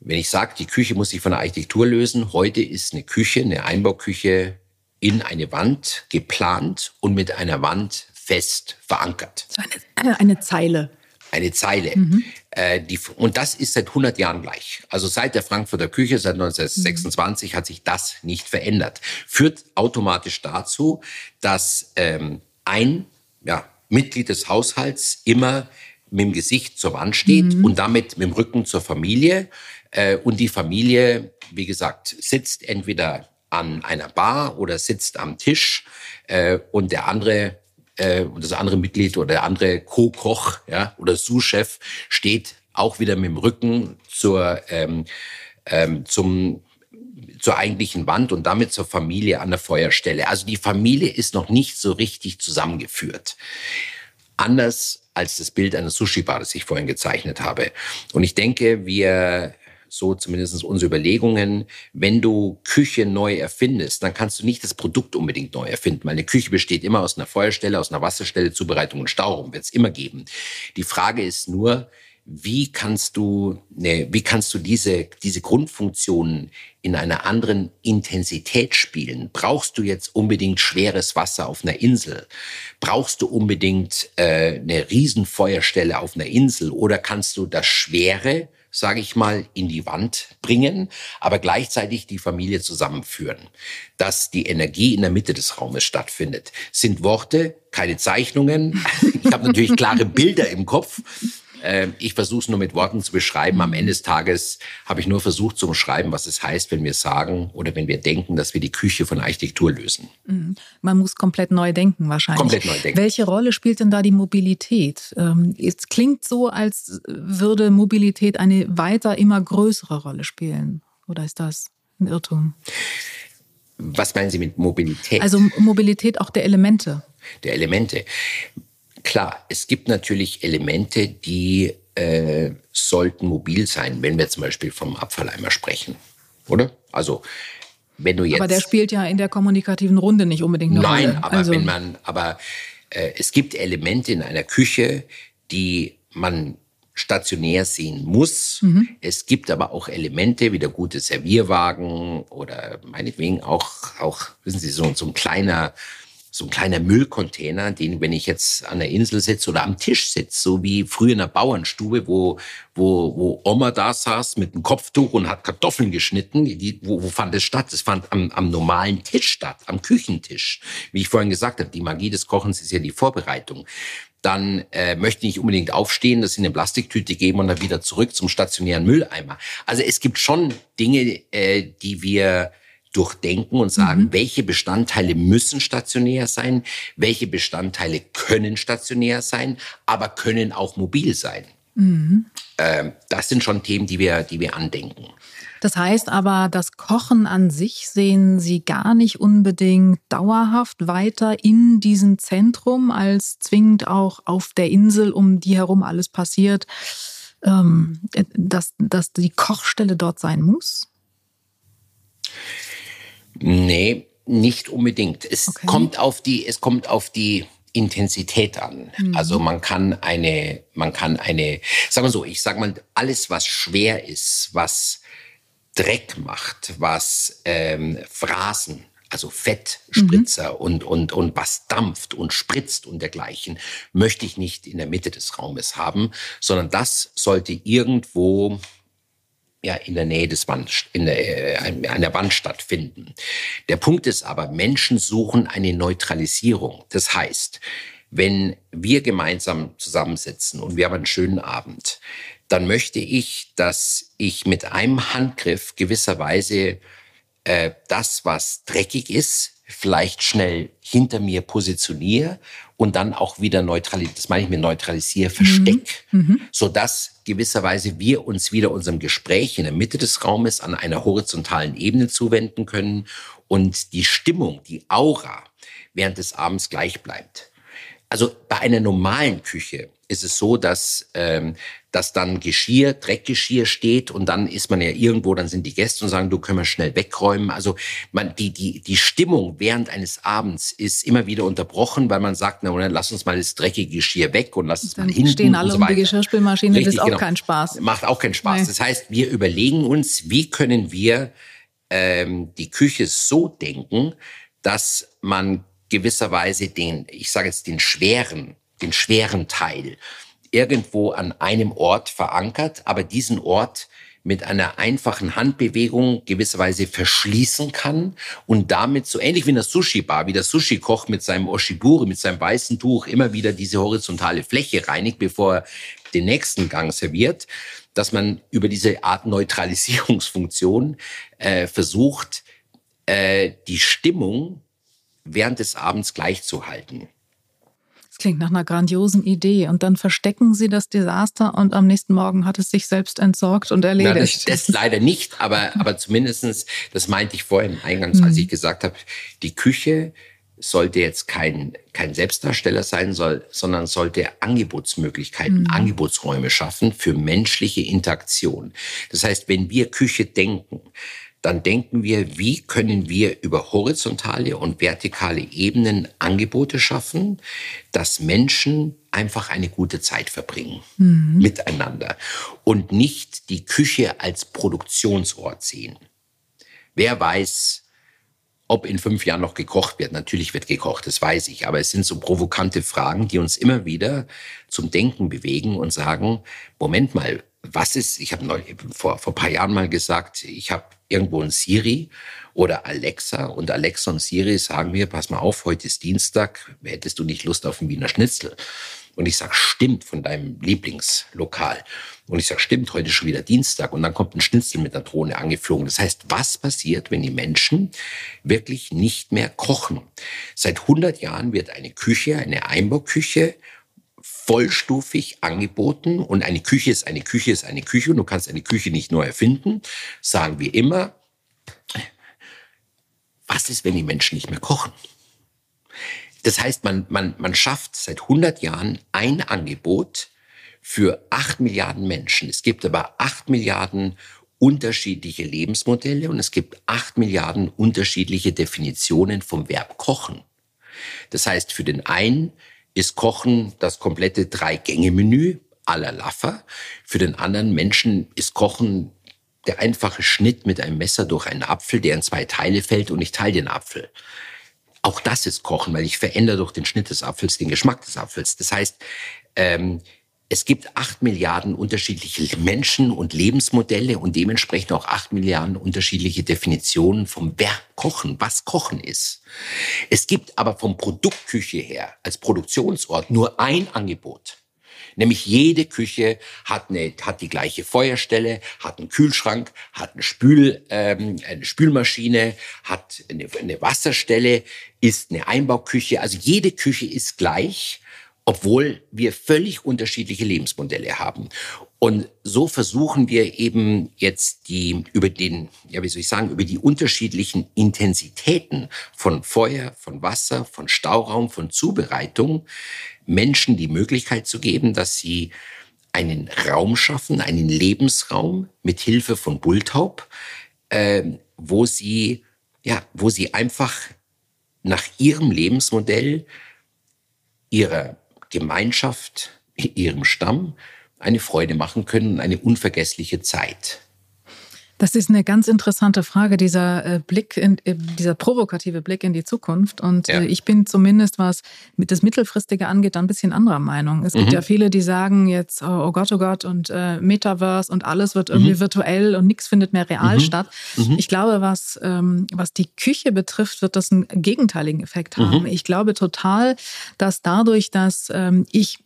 Wenn ich sage, die Küche muss sich von der Architektur lösen, heute ist eine Küche, eine Einbauküche in eine Wand geplant und mit einer Wand fest verankert. So eine, eine Zeile. Eine Zeile. Mhm. Äh, die, und das ist seit 100 Jahren gleich. Also seit der Frankfurter Küche, seit 1926, mhm. hat sich das nicht verändert. Führt automatisch dazu, dass ähm, ein ja, Mitglied des Haushalts immer mit dem Gesicht zur Wand steht mhm. und damit mit dem Rücken zur Familie. Äh, und die Familie, wie gesagt, sitzt entweder an einer Bar oder sitzt am Tisch äh, und der andere äh, und das andere Mitglied oder der andere Co-Koch ja, oder Sous-Chef steht auch wieder mit dem Rücken zur, ähm, ähm, zum, zur eigentlichen Wand und damit zur Familie an der Feuerstelle. Also die Familie ist noch nicht so richtig zusammengeführt. Anders als das Bild einer Sushi-Bar, das ich vorhin gezeichnet habe. Und ich denke, wir so zumindest unsere Überlegungen, wenn du Küche neu erfindest, dann kannst du nicht das Produkt unbedingt neu erfinden, weil eine Küche besteht immer aus einer Feuerstelle, aus einer Wasserstelle, Zubereitung und Stauraum, wird es immer geben. Die Frage ist nur, wie kannst du, ne, wie kannst du diese, diese Grundfunktionen in einer anderen Intensität spielen? Brauchst du jetzt unbedingt schweres Wasser auf einer Insel? Brauchst du unbedingt äh, eine Riesenfeuerstelle auf einer Insel? Oder kannst du das Schwere sage ich mal, in die Wand bringen, aber gleichzeitig die Familie zusammenführen. Dass die Energie in der Mitte des Raumes stattfindet. Sind Worte, keine Zeichnungen. Ich habe natürlich klare Bilder im Kopf, äh, ich versuche es nur mit Worten zu beschreiben. Am Ende des Tages habe ich nur versucht zu beschreiben, was es heißt, wenn wir sagen oder wenn wir denken, dass wir die Küche von Architektur lösen. Mhm. Man muss komplett neu denken wahrscheinlich. Komplett neu denken. Welche Rolle spielt denn da die Mobilität? Ähm, es klingt so, als würde Mobilität eine weiter immer größere Rolle spielen. Oder ist das ein Irrtum? Was meinen Sie mit Mobilität? Also Mobilität auch der Elemente. Der Elemente. Klar, es gibt natürlich Elemente, die äh, sollten mobil sein, wenn wir zum Beispiel vom Abfalleimer sprechen, oder? Also wenn du jetzt. Aber der spielt ja in der kommunikativen Runde nicht unbedingt eine Nein, Rolle. Nein, aber also. wenn man, aber äh, es gibt Elemente in einer Küche, die man stationär sehen muss. Mhm. Es gibt aber auch Elemente wie der gute Servierwagen oder meinetwegen auch, auch wissen Sie, so, so ein kleiner so ein kleiner Müllcontainer, den, wenn ich jetzt an der Insel sitze oder am Tisch sitze, so wie früher in der Bauernstube, wo, wo, wo Oma da saß mit einem Kopftuch und hat Kartoffeln geschnitten. Die, wo, wo fand es statt? Es fand am, am normalen Tisch statt, am Küchentisch. Wie ich vorhin gesagt habe, die Magie des Kochens ist ja die Vorbereitung dann äh, möchte ich unbedingt aufstehen, das in eine Plastiktüte geben und dann wieder zurück zum stationären Mülleimer. Also es gibt schon Dinge, äh, die wir durchdenken und sagen, mhm. welche Bestandteile müssen stationär sein, welche Bestandteile können stationär sein, aber können auch mobil sein. Mhm. Ähm, das sind schon Themen, die wir, die wir andenken. Das heißt aber, das Kochen an sich sehen Sie gar nicht unbedingt dauerhaft weiter in diesem Zentrum, als zwingend auch auf der Insel, um die herum alles passiert, ähm, dass, dass die Kochstelle dort sein muss? Nee, nicht unbedingt. Es okay. kommt auf die, es kommt auf die Intensität an. Mhm. Also man kann eine, man kann eine, sagen wir so, ich sag mal, alles was schwer ist, was Dreck macht, was ähm, Phrasen, also Fettspritzer mhm. und, und, und was dampft und spritzt und dergleichen, möchte ich nicht in der Mitte des Raumes haben, sondern das sollte irgendwo ja in der Nähe des Wand, in der, äh, an der Wand stattfinden. Der Punkt ist aber, Menschen suchen eine Neutralisierung. Das heißt, wenn wir gemeinsam zusammensitzen und wir haben einen schönen Abend, dann möchte ich, dass ich mit einem Handgriff gewisserweise äh, das, was dreckig ist, vielleicht schnell hinter mir positioniere und dann auch wieder neutralisiere, das meine ich mit neutralisiere, versteck, mhm. mhm. sodass gewisserweise wir uns wieder unserem Gespräch in der Mitte des Raumes an einer horizontalen Ebene zuwenden können und die Stimmung, die Aura während des Abends gleich bleibt. Also bei einer normalen Küche ist es so, dass, ähm, dass dann Geschirr, Dreckgeschirr steht und dann ist man ja irgendwo, dann sind die Gäste und sagen, du können wir schnell wegräumen. Also man, die, die, die Stimmung während eines Abends ist immer wieder unterbrochen, weil man sagt, na, lass uns mal das dreckige Geschirr weg und lass uns mal hinten stehen alle und so um die Geschirrspülmaschine, Richtig, das ist auch genau. kein Spaß. Macht auch keinen Spaß. Nee. Das heißt, wir überlegen uns, wie können wir ähm, die Küche so denken, dass man gewisserweise den, ich sage jetzt den schweren, den schweren Teil irgendwo an einem Ort verankert, aber diesen Ort mit einer einfachen Handbewegung gewisserweise verschließen kann und damit so ähnlich wie in der Sushi-Bar, wie der Sushi-Koch mit seinem Oshiburi, mit seinem weißen Tuch immer wieder diese horizontale Fläche reinigt, bevor er den nächsten Gang serviert, dass man über diese Art Neutralisierungsfunktion äh, versucht, äh, die Stimmung während des Abends gleich zu halten. Das klingt nach einer grandiosen Idee. Und dann verstecken Sie das Desaster und am nächsten Morgen hat es sich selbst entsorgt und erledigt. Na, das, das, leider nicht, aber, aber zumindestens, das meinte ich vorhin eingangs, als mhm. ich gesagt habe, die Küche sollte jetzt kein, kein Selbstdarsteller sein, soll, sondern sollte Angebotsmöglichkeiten, mhm. Angebotsräume schaffen für menschliche Interaktion. Das heißt, wenn wir Küche denken, dann denken wir, wie können wir über horizontale und vertikale Ebenen Angebote schaffen, dass Menschen einfach eine gute Zeit verbringen mhm. miteinander und nicht die Küche als Produktionsort sehen. Wer weiß, ob in fünf Jahren noch gekocht wird. Natürlich wird gekocht, das weiß ich. Aber es sind so provokante Fragen, die uns immer wieder zum Denken bewegen und sagen, Moment mal, was ist, ich habe vor, vor ein paar Jahren mal gesagt, ich habe irgendwo ein Siri oder Alexa und Alexa und Siri sagen mir, pass mal auf, heute ist Dienstag, hättest du nicht Lust auf ein Wiener Schnitzel? Und ich sage, stimmt, von deinem Lieblingslokal. Und ich sage, stimmt, heute ist schon wieder Dienstag. Und dann kommt ein Schnitzel mit einer Drohne angeflogen. Das heißt, was passiert, wenn die Menschen wirklich nicht mehr kochen? Seit 100 Jahren wird eine Küche, eine Einbauküche, vollstufig angeboten und eine Küche ist eine Küche ist eine Küche und du kannst eine Küche nicht neu erfinden, sagen wir immer. Was ist, wenn die Menschen nicht mehr kochen? Das heißt, man, man, man schafft seit 100 Jahren ein Angebot für 8 Milliarden Menschen. Es gibt aber 8 Milliarden unterschiedliche Lebensmodelle und es gibt 8 Milliarden unterschiedliche Definitionen vom Verb kochen. Das heißt, für den einen ist Kochen das komplette Drei-Gänge-Menü aller Laffer. Für den anderen Menschen ist Kochen der einfache Schnitt mit einem Messer durch einen Apfel, der in zwei Teile fällt und ich teile den Apfel. Auch das ist Kochen, weil ich verändere durch den Schnitt des Apfels den Geschmack des Apfels. Das heißt, ähm, es gibt acht Milliarden unterschiedliche Menschen und Lebensmodelle und dementsprechend auch acht Milliarden unterschiedliche Definitionen vom Verb Kochen, was Kochen ist. Es gibt aber vom Produktküche her als Produktionsort nur ein Angebot. Nämlich jede Küche hat, eine, hat die gleiche Feuerstelle, hat einen Kühlschrank, hat eine, Spül, ähm, eine Spülmaschine, hat eine, eine Wasserstelle, ist eine Einbauküche. Also jede Küche ist gleich obwohl wir völlig unterschiedliche Lebensmodelle haben. Und so versuchen wir eben jetzt die über den, ja, wie soll ich sagen, über die unterschiedlichen Intensitäten von Feuer, von Wasser, von Stauraum, von Zubereitung Menschen die Möglichkeit zu geben, dass sie einen Raum schaffen, einen Lebensraum mit Hilfe von Bulltaub, äh, wo sie, ja, wo sie einfach nach ihrem Lebensmodell ihrer Gemeinschaft, ihrem Stamm eine Freude machen können, eine unvergessliche Zeit. Das ist eine ganz interessante Frage, dieser äh, Blick, in, äh, dieser provokative Blick in die Zukunft. Und ja. Äh, ich bin zumindest, was mit das Mittelfristige angeht, ein bisschen anderer Meinung. Es mhm. gibt ja viele, die sagen jetzt, oh, oh Gott, oh Gott, und äh, Metaverse und alles wird irgendwie mhm. virtuell und nichts findet mehr real mhm. statt. Mhm. Ich glaube, was, ähm, was die Küche betrifft, wird das einen gegenteiligen Effekt haben. Mhm. Ich glaube total, dass dadurch, dass ähm, ich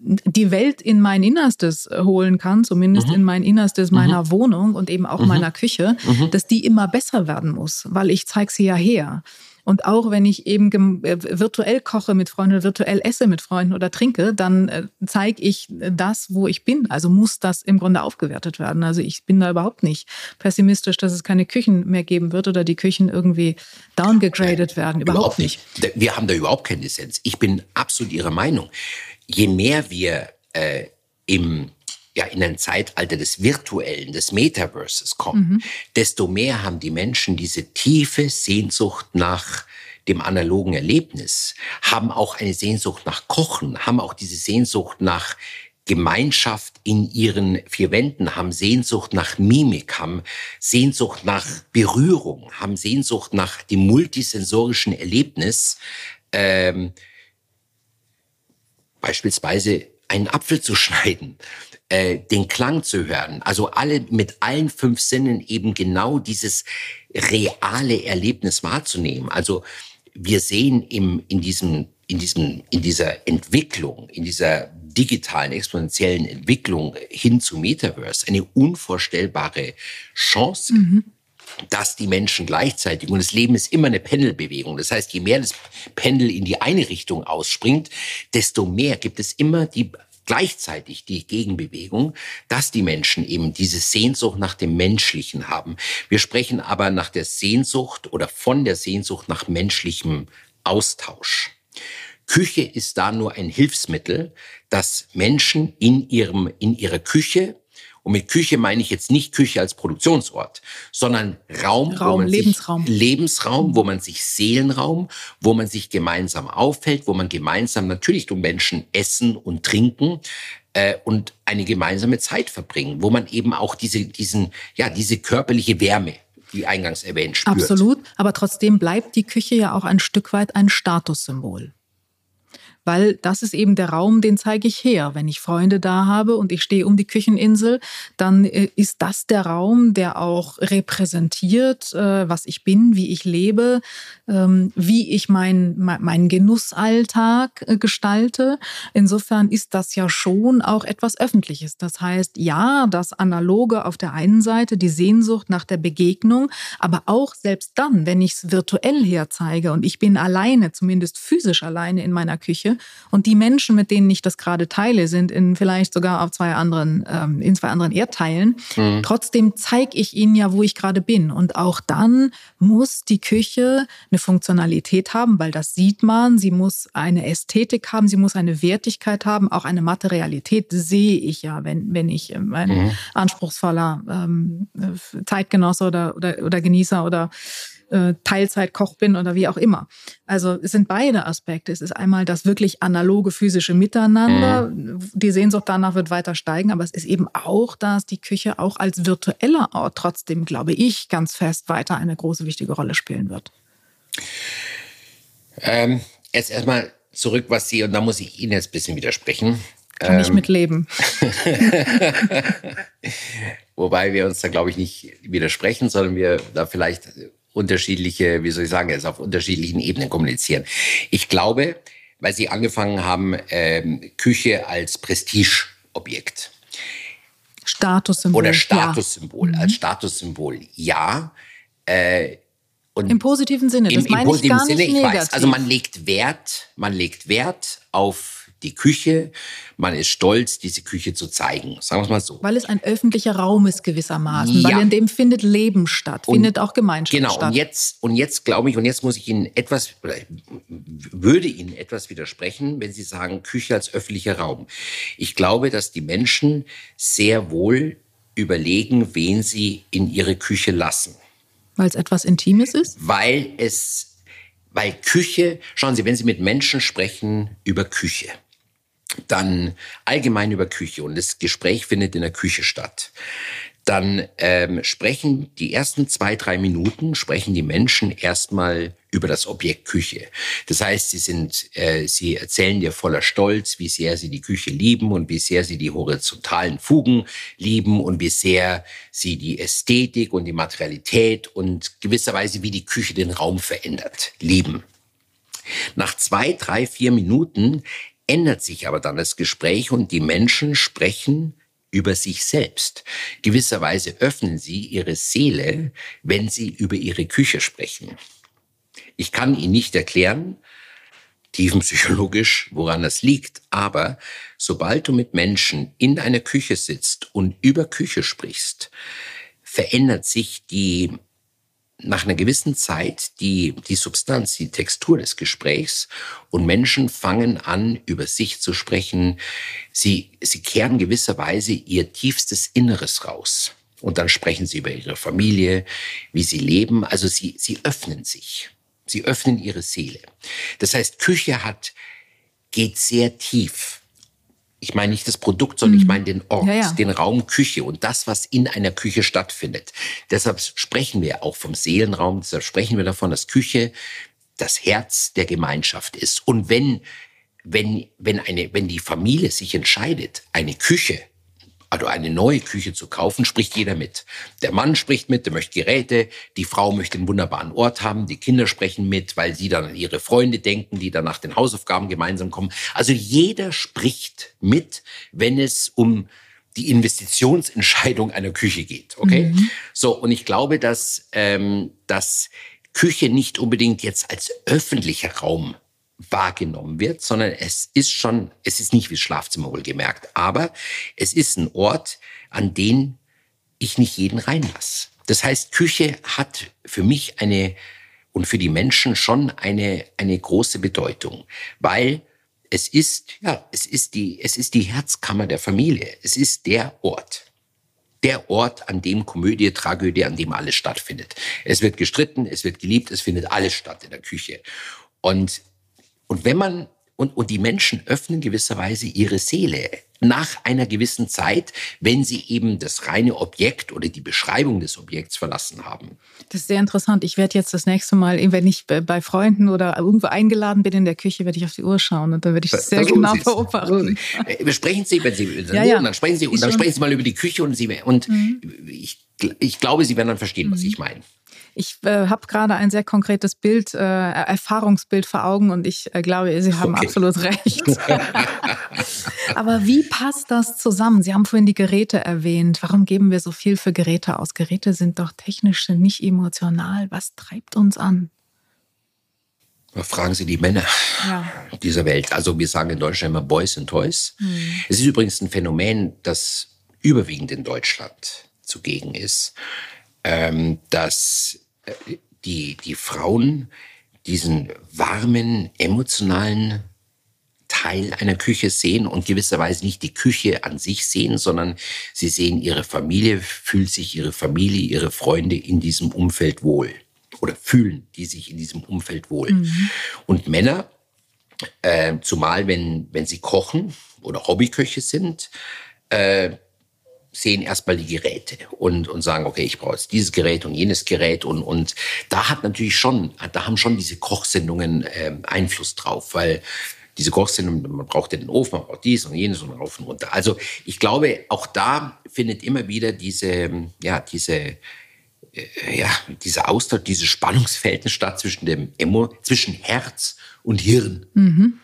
die Welt in mein Innerstes äh, holen kann, zumindest mhm. in mein Innerstes meiner mhm. Wohnung und eben auch mhm. meiner Küche, mhm. dass die immer besser werden muss, weil ich zeige sie ja her. Und auch wenn ich eben äh, virtuell koche mit Freunden, virtuell esse mit Freunden oder trinke, dann äh, zeige ich das, wo ich bin. Also muss das im Grunde aufgewertet werden. Also ich bin da überhaupt nicht pessimistisch, dass es keine Küchen mehr geben wird oder die Küchen irgendwie downgegradet werden. Überhaupt, überhaupt nicht. Wir haben da überhaupt keine Essenz. Ich bin absolut Ihrer Meinung je mehr wir äh, im ja, in ein Zeitalter des Virtuellen, des Metaverses kommen, mhm. desto mehr haben die Menschen diese tiefe Sehnsucht nach dem analogen Erlebnis, haben auch eine Sehnsucht nach Kochen, haben auch diese Sehnsucht nach Gemeinschaft in ihren vier Wänden, haben Sehnsucht nach Mimik, haben Sehnsucht nach Berührung, haben Sehnsucht nach dem multisensorischen Erlebnis. Ähm, beispielsweise einen Apfel zu schneiden, äh, den Klang zu hören, also alle mit allen fünf Sinnen eben genau dieses reale Erlebnis wahrzunehmen. Also wir sehen im, in diesem, in diesem, in dieser Entwicklung, in dieser digitalen exponentiellen Entwicklung hin zu Metaverse eine unvorstellbare Chance. Mhm dass die Menschen gleichzeitig, und das Leben ist immer eine Pendelbewegung, das heißt, je mehr das Pendel in die eine Richtung ausspringt, desto mehr gibt es immer die gleichzeitig die Gegenbewegung, dass die Menschen eben diese Sehnsucht nach dem Menschlichen haben. Wir sprechen aber nach der Sehnsucht oder von der Sehnsucht nach menschlichem Austausch. Küche ist da nur ein Hilfsmittel, dass Menschen in ihrem, in ihrer Küche und mit Küche meine ich jetzt nicht Küche als Produktionsort, sondern Raum, Raum wo man Lebensraum. Sich, Lebensraum, wo man sich Seelenraum, wo man sich gemeinsam aufhält, wo man gemeinsam natürlich du Menschen essen und trinken äh, und eine gemeinsame Zeit verbringen, wo man eben auch diese, diesen, ja, diese körperliche Wärme wie eingangs erwähnt, spürt. Absolut, aber trotzdem bleibt die Küche ja auch ein Stück weit ein Statussymbol weil das ist eben der Raum, den zeige ich her. Wenn ich Freunde da habe und ich stehe um die Kücheninsel, dann äh, ist das der Raum, der auch repräsentiert, äh, was ich bin, wie ich lebe, ähm, wie ich mein, meinen Genussalltag äh, gestalte. Insofern ist das ja schon auch etwas Öffentliches. Das heißt, ja, das Analoge auf der einen Seite, die Sehnsucht nach der Begegnung, aber auch selbst dann, wenn ich es virtuell herzeige und ich bin alleine, zumindest physisch alleine in meiner Küche, und die Menschen, mit denen ich das gerade teile, sind in vielleicht sogar auf zwei anderen, ähm, in zwei anderen Erdteilen. Mhm. Trotzdem zeige ich ihnen ja, wo ich gerade bin. Und auch dann muss die Küche eine Funktionalität haben, weil das sieht man. Sie muss eine Ästhetik haben, sie muss eine Wertigkeit haben, auch eine Materialität sehe ich ja, wenn, wenn ich ein mhm. anspruchsvoller ähm, Zeitgenosse oder, oder, oder Genießer oder äh, Teilzeitkoch bin oder wie auch immer. Also es sind beide Aspekte. Es ist einmal das wirklich analoge physische Miteinander. Mhm. Die Sehnsucht danach wird weiter steigen, aber es ist eben auch, dass die Küche auch als virtueller Ort trotzdem, glaube ich, ganz fest weiter eine große wichtige Rolle spielen wird. Ähm, jetzt erstmal zurück, was Sie, und da muss ich Ihnen jetzt ein bisschen widersprechen. Kann ähm, ich mitleben. Wobei wir uns da, glaube ich, nicht widersprechen, sondern wir da vielleicht unterschiedliche, wie soll ich sagen, es auf unterschiedlichen Ebenen kommunizieren. Ich glaube, weil Sie angefangen haben, ähm, Küche als Prestigeobjekt. Statussymbol. Oder Statussymbol, ja. als mhm. Statussymbol, ja. Äh, und Im positiven Sinne, das im, meine im positiven ich gar nicht Sinne, negativ. ich weiß. Also man legt Wert, man legt Wert auf die Küche. Man ist stolz, diese Küche zu zeigen. Sagen wir es mal so. Weil es ein öffentlicher Raum ist gewissermaßen. Ja. Weil in dem findet Leben statt, und findet auch Gemeinschaft genau, statt. Genau. Und jetzt, und jetzt glaube ich, und jetzt muss ich Ihnen etwas, würde Ihnen etwas widersprechen, wenn Sie sagen Küche als öffentlicher Raum. Ich glaube, dass die Menschen sehr wohl überlegen, wen sie in ihre Küche lassen. Weil es etwas Intimes ist? Weil es, weil Küche, schauen Sie, wenn Sie mit Menschen sprechen über Küche, dann allgemein über Küche und das Gespräch findet in der Küche statt, dann ähm, sprechen die ersten zwei, drei Minuten, sprechen die Menschen erstmal über das Objekt Küche. Das heißt, sie sind, äh, sie erzählen dir voller Stolz, wie sehr sie die Küche lieben und wie sehr sie die horizontalen Fugen lieben und wie sehr sie die Ästhetik und die Materialität und gewisserweise wie die Küche den Raum verändert, lieben. Nach zwei, drei, vier Minuten ändert sich aber dann das Gespräch und die Menschen sprechen über sich selbst. Gewisserweise öffnen sie ihre Seele, wenn sie über ihre Küche sprechen. Ich kann Ihnen nicht erklären, tiefenpsychologisch, woran das liegt, aber sobald du mit Menschen in einer Küche sitzt und über Küche sprichst, verändert sich die nach einer gewissen Zeit die, die Substanz, die Textur des Gesprächs und Menschen fangen an, über sich zu sprechen. Sie, sie kehren gewisserweise ihr tiefstes Inneres raus. Und dann sprechen sie über ihre Familie, wie sie leben. Also sie, sie öffnen sich. Sie öffnen ihre Seele. Das heißt, Küche hat, geht sehr tief ich meine nicht das Produkt, sondern mhm. ich meine den Ort, ja, ja. den Raum Küche und das, was in einer Küche stattfindet. Deshalb sprechen wir auch vom Seelenraum, deshalb sprechen wir davon, dass Küche das Herz der Gemeinschaft ist. Und wenn, wenn, wenn eine, wenn die Familie sich entscheidet, eine Küche also eine neue Küche zu kaufen, spricht jeder mit. Der Mann spricht mit, der möchte Geräte, die Frau möchte einen wunderbaren Ort haben, die Kinder sprechen mit, weil sie dann an ihre Freunde denken, die dann nach den Hausaufgaben gemeinsam kommen. Also jeder spricht mit, wenn es um die Investitionsentscheidung einer Küche geht. Okay? Mhm. So, und ich glaube, dass, ähm, dass Küche nicht unbedingt jetzt als öffentlicher Raum wahrgenommen wird, sondern es ist schon, es ist nicht wie Schlafzimmer wohl gemerkt, aber es ist ein Ort, an den ich nicht jeden reinlasse. Das heißt, Küche hat für mich eine und für die Menschen schon eine, eine große Bedeutung, weil es ist, ja, es ist die, es ist die Herzkammer der Familie. Es ist der Ort. Der Ort, an dem Komödie, Tragödie, an dem alles stattfindet. Es wird gestritten, es wird geliebt, es findet alles statt in der Küche. Und und wenn man und, und die Menschen öffnen gewisserweise ihre Seele nach einer gewissen Zeit, wenn sie eben das reine Objekt oder die Beschreibung des Objekts verlassen haben. Das ist sehr interessant. Ich werde jetzt das nächste Mal, wenn ich bei Freunden oder irgendwo eingeladen bin in der Küche, werde ich auf die Uhr schauen und dann werde ich das sehr genau beobachten. Äh, sprechen Sie, wenn Sie ja, ja. dann sprechen Sie und dann sprechen Sie mal über die Küche und Sie und mhm. ich, ich glaube, Sie werden dann verstehen, was mhm. ich meine. Ich äh, habe gerade ein sehr konkretes Bild, äh, Erfahrungsbild vor Augen und ich äh, glaube, Sie haben okay. absolut recht. Aber wie passt das zusammen? Sie haben vorhin die Geräte erwähnt. Warum geben wir so viel für Geräte aus? Geräte sind doch technisch, nicht emotional. Was treibt uns an? Fragen Sie die Männer ja. dieser Welt. Also wir sagen in Deutschland immer Boys and Toys. Hm. Es ist übrigens ein Phänomen, das überwiegend in Deutschland zugegen ist, ähm, dass die, die Frauen diesen warmen, emotionalen Teil einer Küche sehen und gewisserweise nicht die Küche an sich sehen, sondern sie sehen ihre Familie, fühlt sich ihre Familie, ihre Freunde in diesem Umfeld wohl oder fühlen die sich in diesem Umfeld wohl. Mhm. Und Männer, äh, zumal wenn, wenn sie kochen oder Hobbyköche sind, äh, sehen erstmal die Geräte und, und sagen, okay, ich brauche jetzt dieses Gerät und jenes Gerät und, und da hat natürlich schon, da haben schon diese Kochsendungen äh, Einfluss drauf, weil diese Kochsendungen, man braucht ja den Ofen, man braucht dies und jenes und rauf und runter. Also ich glaube, auch da findet immer wieder diese, ja, diese, äh, ja, dieser Austausch, dieses Spannungsverhältnis statt zwischen dem Emo, zwischen Herz und Hirn. Mhm.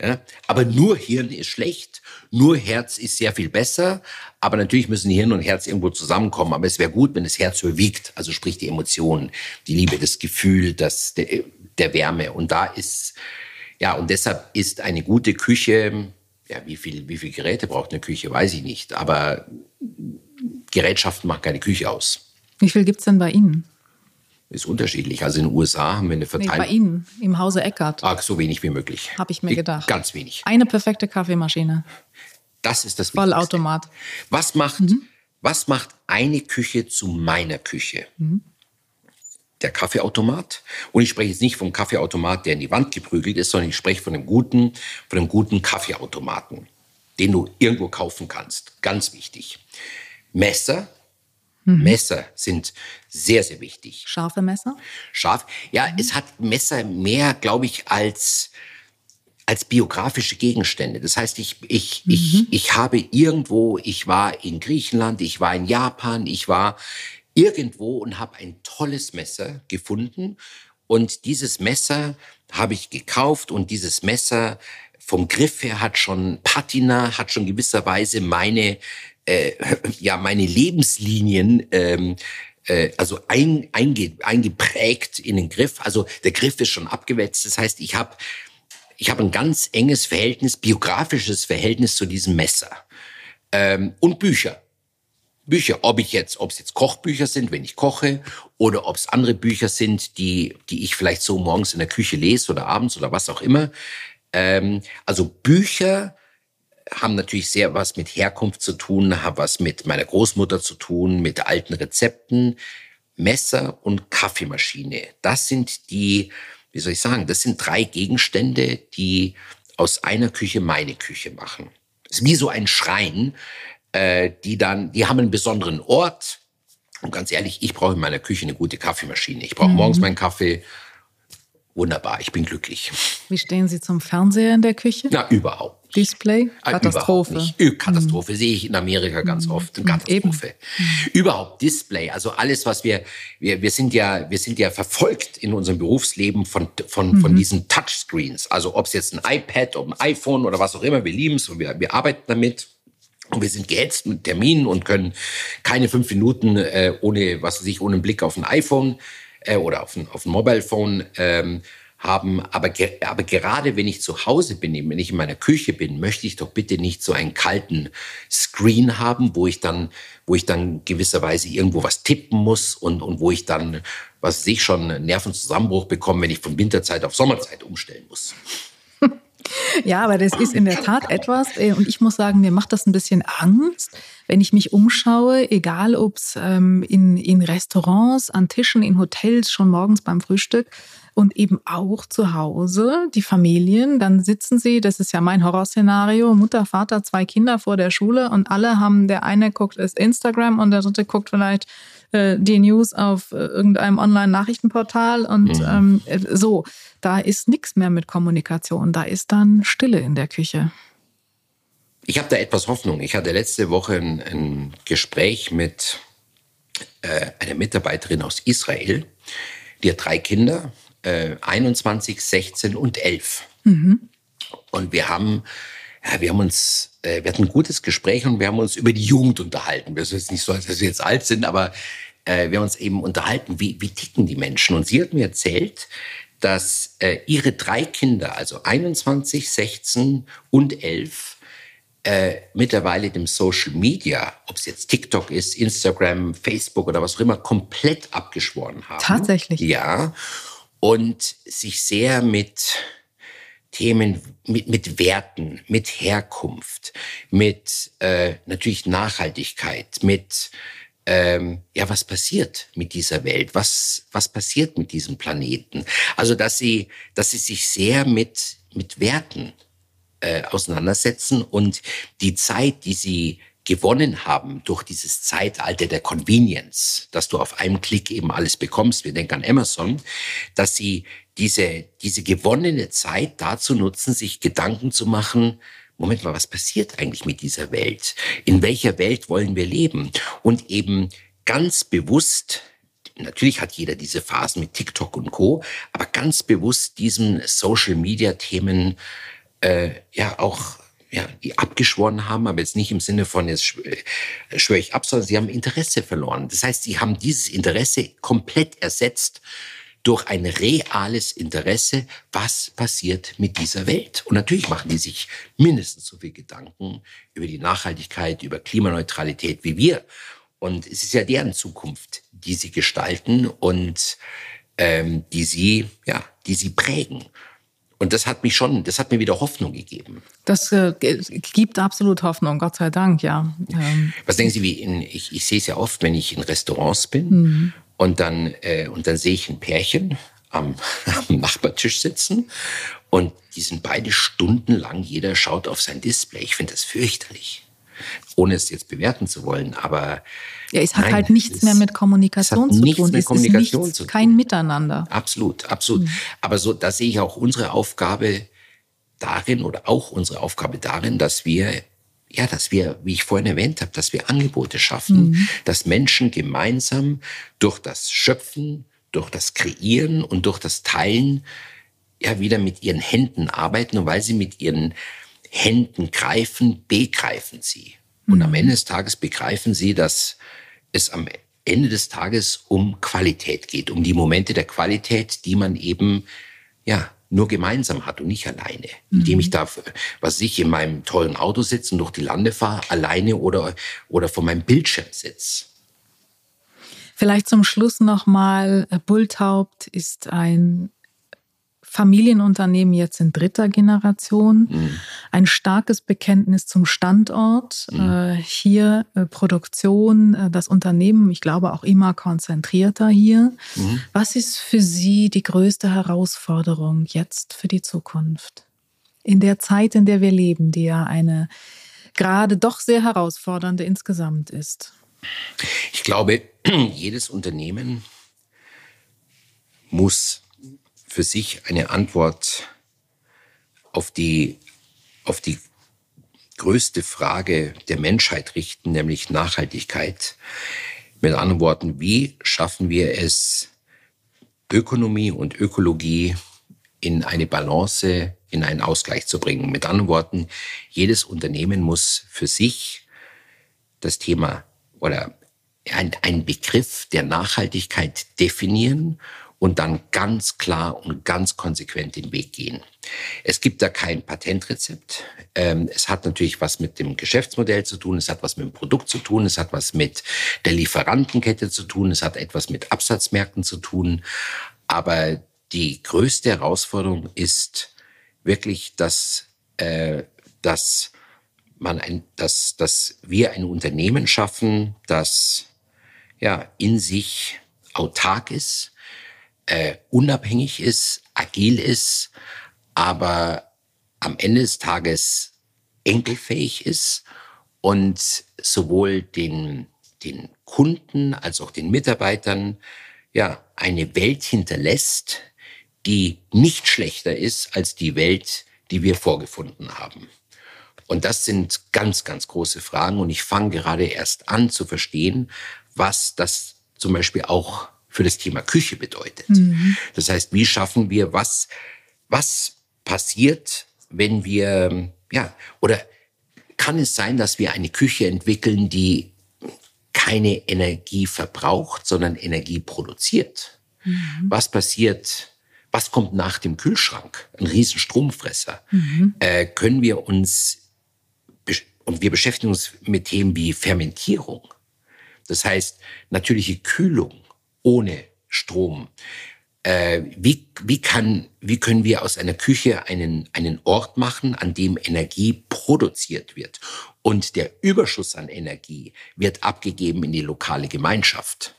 Ja, aber nur Hirn ist schlecht, nur Herz ist sehr viel besser. Aber natürlich müssen Hirn und Herz irgendwo zusammenkommen. Aber es wäre gut, wenn das Herz überwiegt, also sprich die Emotionen, die Liebe, das Gefühl, das, der, der Wärme. Und da ist, ja, und deshalb ist eine gute Küche, ja, wie viel, wie viel Geräte braucht eine Küche, weiß ich nicht. Aber Gerätschaften machen keine Küche aus. Wie viel gibt's denn bei Ihnen? Ist unterschiedlich. Also in den USA haben wir eine Verteilung. Nee, bei Ihnen, im Hause Eckert. Ach, so wenig wie möglich. Habe ich mir gedacht. Ganz wenig. Eine perfekte Kaffeemaschine. Das ist das Vollautomat. Was macht, mhm. was macht eine Küche zu meiner Küche? Mhm. Der Kaffeeautomat. Und ich spreche jetzt nicht vom Kaffeeautomat, der in die Wand geprügelt ist, sondern ich spreche von einem guten, von einem guten Kaffeeautomaten, den du irgendwo kaufen kannst. Ganz wichtig. Messer, Mhm. Messer sind sehr, sehr wichtig. Scharfe Messer? Scharf. Ja, mhm. es hat Messer mehr, glaube ich, als, als biografische Gegenstände. Das heißt, ich, ich, mhm. ich, ich habe irgendwo, ich war in Griechenland, ich war in Japan, ich war irgendwo und habe ein tolles Messer gefunden. Und dieses Messer habe ich gekauft und dieses Messer vom Griff her hat schon Patina, hat schon gewisserweise meine, äh, ja, meine Lebenslinien, ähm, äh, also ein, einge, eingeprägt in den Griff. Also der Griff ist schon abgewetzt. Das heißt, ich habe ich hab ein ganz enges Verhältnis, biografisches Verhältnis zu diesem Messer. Ähm, und Bücher. Bücher, ob ich jetzt, ob es jetzt Kochbücher sind, wenn ich koche, oder ob es andere Bücher sind, die, die ich vielleicht so morgens in der Küche lese oder abends oder was auch immer. Ähm, also Bücher haben natürlich sehr was mit Herkunft zu tun, haben was mit meiner Großmutter zu tun, mit alten Rezepten. Messer und Kaffeemaschine. Das sind die, wie soll ich sagen, das sind drei Gegenstände, die aus einer Küche meine Küche machen. Es ist wie so ein Schrein, äh, die dann, die haben einen besonderen Ort. Und ganz ehrlich, ich brauche in meiner Küche eine gute Kaffeemaschine. Ich brauche mhm. morgens meinen Kaffee. Wunderbar, ich bin glücklich. Wie stehen Sie zum Fernseher in der Küche? Na, überhaupt. Display? Ah, Katastrophe. Katastrophe mhm. sehe ich in Amerika ganz mhm. oft. Eine Katastrophe. Mhm. Überhaupt Display. Also alles, was wir, wir, wir sind ja, wir sind ja verfolgt in unserem Berufsleben von, von, mhm. von diesen Touchscreens. Also ob es jetzt ein iPad, ob ein iPhone oder was auch immer, wir lieben es und wir, wir arbeiten damit. Und wir sind gehetzt mit Terminen und können keine fünf Minuten äh, ohne, was weiß ich, ohne Blick auf ein iPhone äh, oder auf ein, auf ein Mobile Phone ähm, haben. Aber, ge aber gerade wenn ich zu Hause bin, wenn ich in meiner Küche bin, möchte ich doch bitte nicht so einen kalten Screen haben, wo ich dann, wo ich dann gewisserweise irgendwo was tippen muss und, und wo ich dann, was weiß ich, schon Nervenzusammenbruch bekomme, wenn ich von Winterzeit auf Sommerzeit umstellen muss. Ja, aber das ist in der Tat etwas, äh, und ich muss sagen, mir macht das ein bisschen Angst, wenn ich mich umschaue, egal ob es ähm, in, in Restaurants, an Tischen, in Hotels, schon morgens beim Frühstück und eben auch zu Hause, die Familien, dann sitzen sie, das ist ja mein Horrorszenario, Mutter, Vater, zwei Kinder vor der Schule und alle haben, der eine guckt ist Instagram und der dritte guckt vielleicht äh, die News auf äh, irgendeinem Online-Nachrichtenportal und mhm. ähm, so. Da ist nichts mehr mit Kommunikation. Da ist dann Stille in der Küche. Ich habe da etwas Hoffnung. Ich hatte letzte Woche ein, ein Gespräch mit äh, einer Mitarbeiterin aus Israel. Die hat drei Kinder, äh, 21, 16 und 11. Mhm. Und wir haben, ja, wir haben uns, äh, wir hatten ein gutes Gespräch und wir haben uns über die Jugend unterhalten. Das ist jetzt nicht so, dass wir jetzt alt sind, aber äh, wir haben uns eben unterhalten, wie, wie ticken die Menschen. Und sie hat mir erzählt, dass äh, ihre drei Kinder, also 21, 16 und 11, äh, mittlerweile dem Social Media, ob es jetzt TikTok ist, Instagram, Facebook oder was auch immer, komplett abgeschworen haben. Tatsächlich. Ja. Und sich sehr mit Themen, mit, mit Werten, mit Herkunft, mit äh, natürlich Nachhaltigkeit, mit ähm, ja, was passiert mit dieser Welt? Was, was passiert mit diesem Planeten? Also, dass sie, dass sie sich sehr mit, mit Werten äh, auseinandersetzen und die Zeit, die sie gewonnen haben durch dieses Zeitalter der Convenience, dass du auf einem Klick eben alles bekommst, wir denken an Amazon, dass sie diese, diese gewonnene Zeit dazu nutzen, sich Gedanken zu machen, Moment mal, was passiert eigentlich mit dieser Welt? In welcher Welt wollen wir leben? Und eben ganz bewusst natürlich hat jeder diese Phasen mit TikTok und Co., aber ganz bewusst diesen Social-Media-Themen äh, ja auch ja, die abgeschworen haben, aber jetzt nicht im Sinne von, jetzt schwöre ich ab, sondern sie haben Interesse verloren. Das heißt, sie haben dieses Interesse komplett ersetzt durch ein reales Interesse, was passiert mit dieser Welt. Und natürlich machen die sich mindestens so viel Gedanken über die Nachhaltigkeit, über Klimaneutralität wie wir. Und es ist ja deren Zukunft, die sie gestalten und ähm, die sie, ja, die sie prägen. Und das hat mich schon, das hat mir wieder Hoffnung gegeben. Das äh, gibt absolut Hoffnung, Gott sei Dank, ja. Ähm. Was denken Sie, wie in, ich, ich sehe es ja oft, wenn ich in Restaurants bin mhm. Und dann, äh, und dann sehe ich ein Pärchen am, am Nachbartisch sitzen und die sind beide stundenlang, jeder schaut auf sein Display. Ich finde das fürchterlich. Ohne es jetzt bewerten zu wollen. Aber ja, es hat nein, halt nichts es, mehr mit Kommunikation zu tun. Mit es Kommunikation ist nichts, kein Miteinander. Absolut, absolut. Mhm. Aber so, da sehe ich auch unsere Aufgabe darin oder auch unsere Aufgabe darin, dass wir ja, dass wir, wie ich vorhin erwähnt habe, dass wir Angebote schaffen, mhm. dass Menschen gemeinsam durch das Schöpfen, durch das Kreieren und durch das Teilen ja wieder mit ihren Händen arbeiten und weil sie mit ihren Händen greifen, begreifen sie. Und am mhm. Ende des Tages begreifen sie, dass es am Ende des Tages um Qualität geht, um die Momente der Qualität, die man eben, ja, nur gemeinsam hat und nicht alleine. Mhm. Indem ich da, was ich in meinem tollen Auto sitze und durch die Lande fahre, alleine oder, oder vor meinem Bildschirm sitze. Vielleicht zum Schluss nochmal, Bulltaubt ist ein Familienunternehmen jetzt in dritter Generation, mhm. ein starkes Bekenntnis zum Standort, mhm. äh, hier äh, Produktion, äh, das Unternehmen, ich glaube auch immer konzentrierter hier. Mhm. Was ist für Sie die größte Herausforderung jetzt für die Zukunft? In der Zeit, in der wir leben, die ja eine gerade doch sehr herausfordernde insgesamt ist. Ich glaube, jedes Unternehmen muss für sich eine Antwort auf die, auf die größte Frage der Menschheit richten, nämlich Nachhaltigkeit. Mit anderen Worten, wie schaffen wir es, Ökonomie und Ökologie in eine Balance, in einen Ausgleich zu bringen? Mit anderen Worten, jedes Unternehmen muss für sich das Thema oder ein, Begriff der Nachhaltigkeit definieren und dann ganz klar und ganz konsequent den Weg gehen. Es gibt da kein Patentrezept. Ähm, es hat natürlich was mit dem Geschäftsmodell zu tun, es hat was mit dem Produkt zu tun, es hat was mit der Lieferantenkette zu tun, es hat etwas mit Absatzmärkten zu tun. Aber die größte Herausforderung ist wirklich, dass, äh, dass man ein, dass, dass wir ein Unternehmen schaffen, das ja in sich autark ist, äh, unabhängig ist, agil ist, aber am Ende des Tages enkelfähig ist und sowohl den, den Kunden als auch den Mitarbeitern ja eine Welt hinterlässt, die nicht schlechter ist als die Welt, die wir vorgefunden haben. Und das sind ganz, ganz große Fragen. Und ich fange gerade erst an zu verstehen, was das zum Beispiel auch für das Thema Küche bedeutet. Mhm. Das heißt, wie schaffen wir was, was passiert, wenn wir, ja, oder kann es sein, dass wir eine Küche entwickeln, die keine Energie verbraucht, sondern Energie produziert? Mhm. Was passiert, was kommt nach dem Kühlschrank? Ein riesen Stromfresser. Mhm. Äh, können wir uns, und wir beschäftigen uns mit Themen wie Fermentierung. Das heißt, natürliche Kühlung, ohne Strom. Äh, wie, wie, kann, wie können wir aus einer Küche einen, einen Ort machen, an dem Energie produziert wird? Und der Überschuss an Energie wird abgegeben in die lokale Gemeinschaft.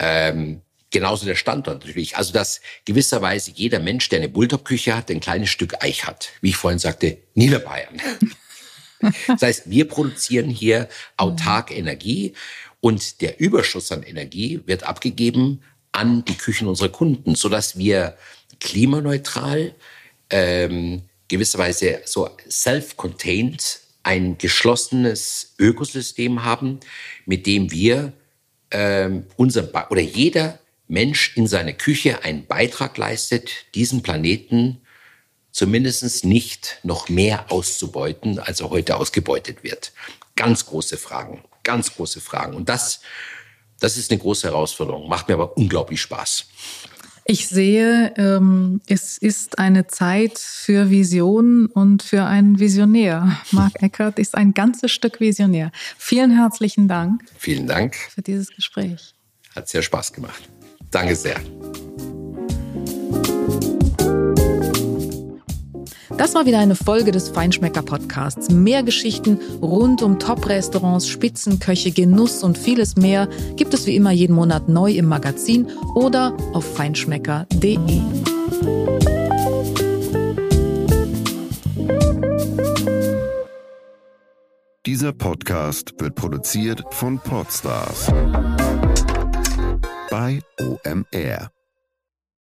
Ähm, genauso der Standort natürlich. Also dass gewisserweise jeder Mensch, der eine Bulltop-Küche hat, ein kleines Stück Eich hat. Wie ich vorhin sagte, Niederbayern. Das heißt, wir produzieren hier autark Energie und der Überschuss an Energie wird abgegeben an die Küchen unserer Kunden, sodass wir klimaneutral, ähm, gewisserweise so self-contained ein geschlossenes Ökosystem haben, mit dem wir ähm, unser oder jeder Mensch in seiner Küche einen Beitrag leistet, diesen Planeten zumindest nicht noch mehr auszubeuten, als er heute ausgebeutet wird. Ganz große Fragen. Ganz große Fragen. Und das, das ist eine große Herausforderung. Macht mir aber unglaublich Spaß. Ich sehe, ähm, es ist eine Zeit für Vision und für einen Visionär. Marc Eckert ist ein ganzes Stück Visionär. Vielen herzlichen Dank. Vielen Dank. Für dieses Gespräch. Hat sehr Spaß gemacht. Danke sehr. Das war wieder eine Folge des Feinschmecker Podcasts. Mehr Geschichten rund um Top-Restaurants, Spitzenköche, Genuss und vieles mehr gibt es wie immer jeden Monat neu im Magazin oder auf feinschmecker.de. Dieser Podcast wird produziert von Podstars bei OMR.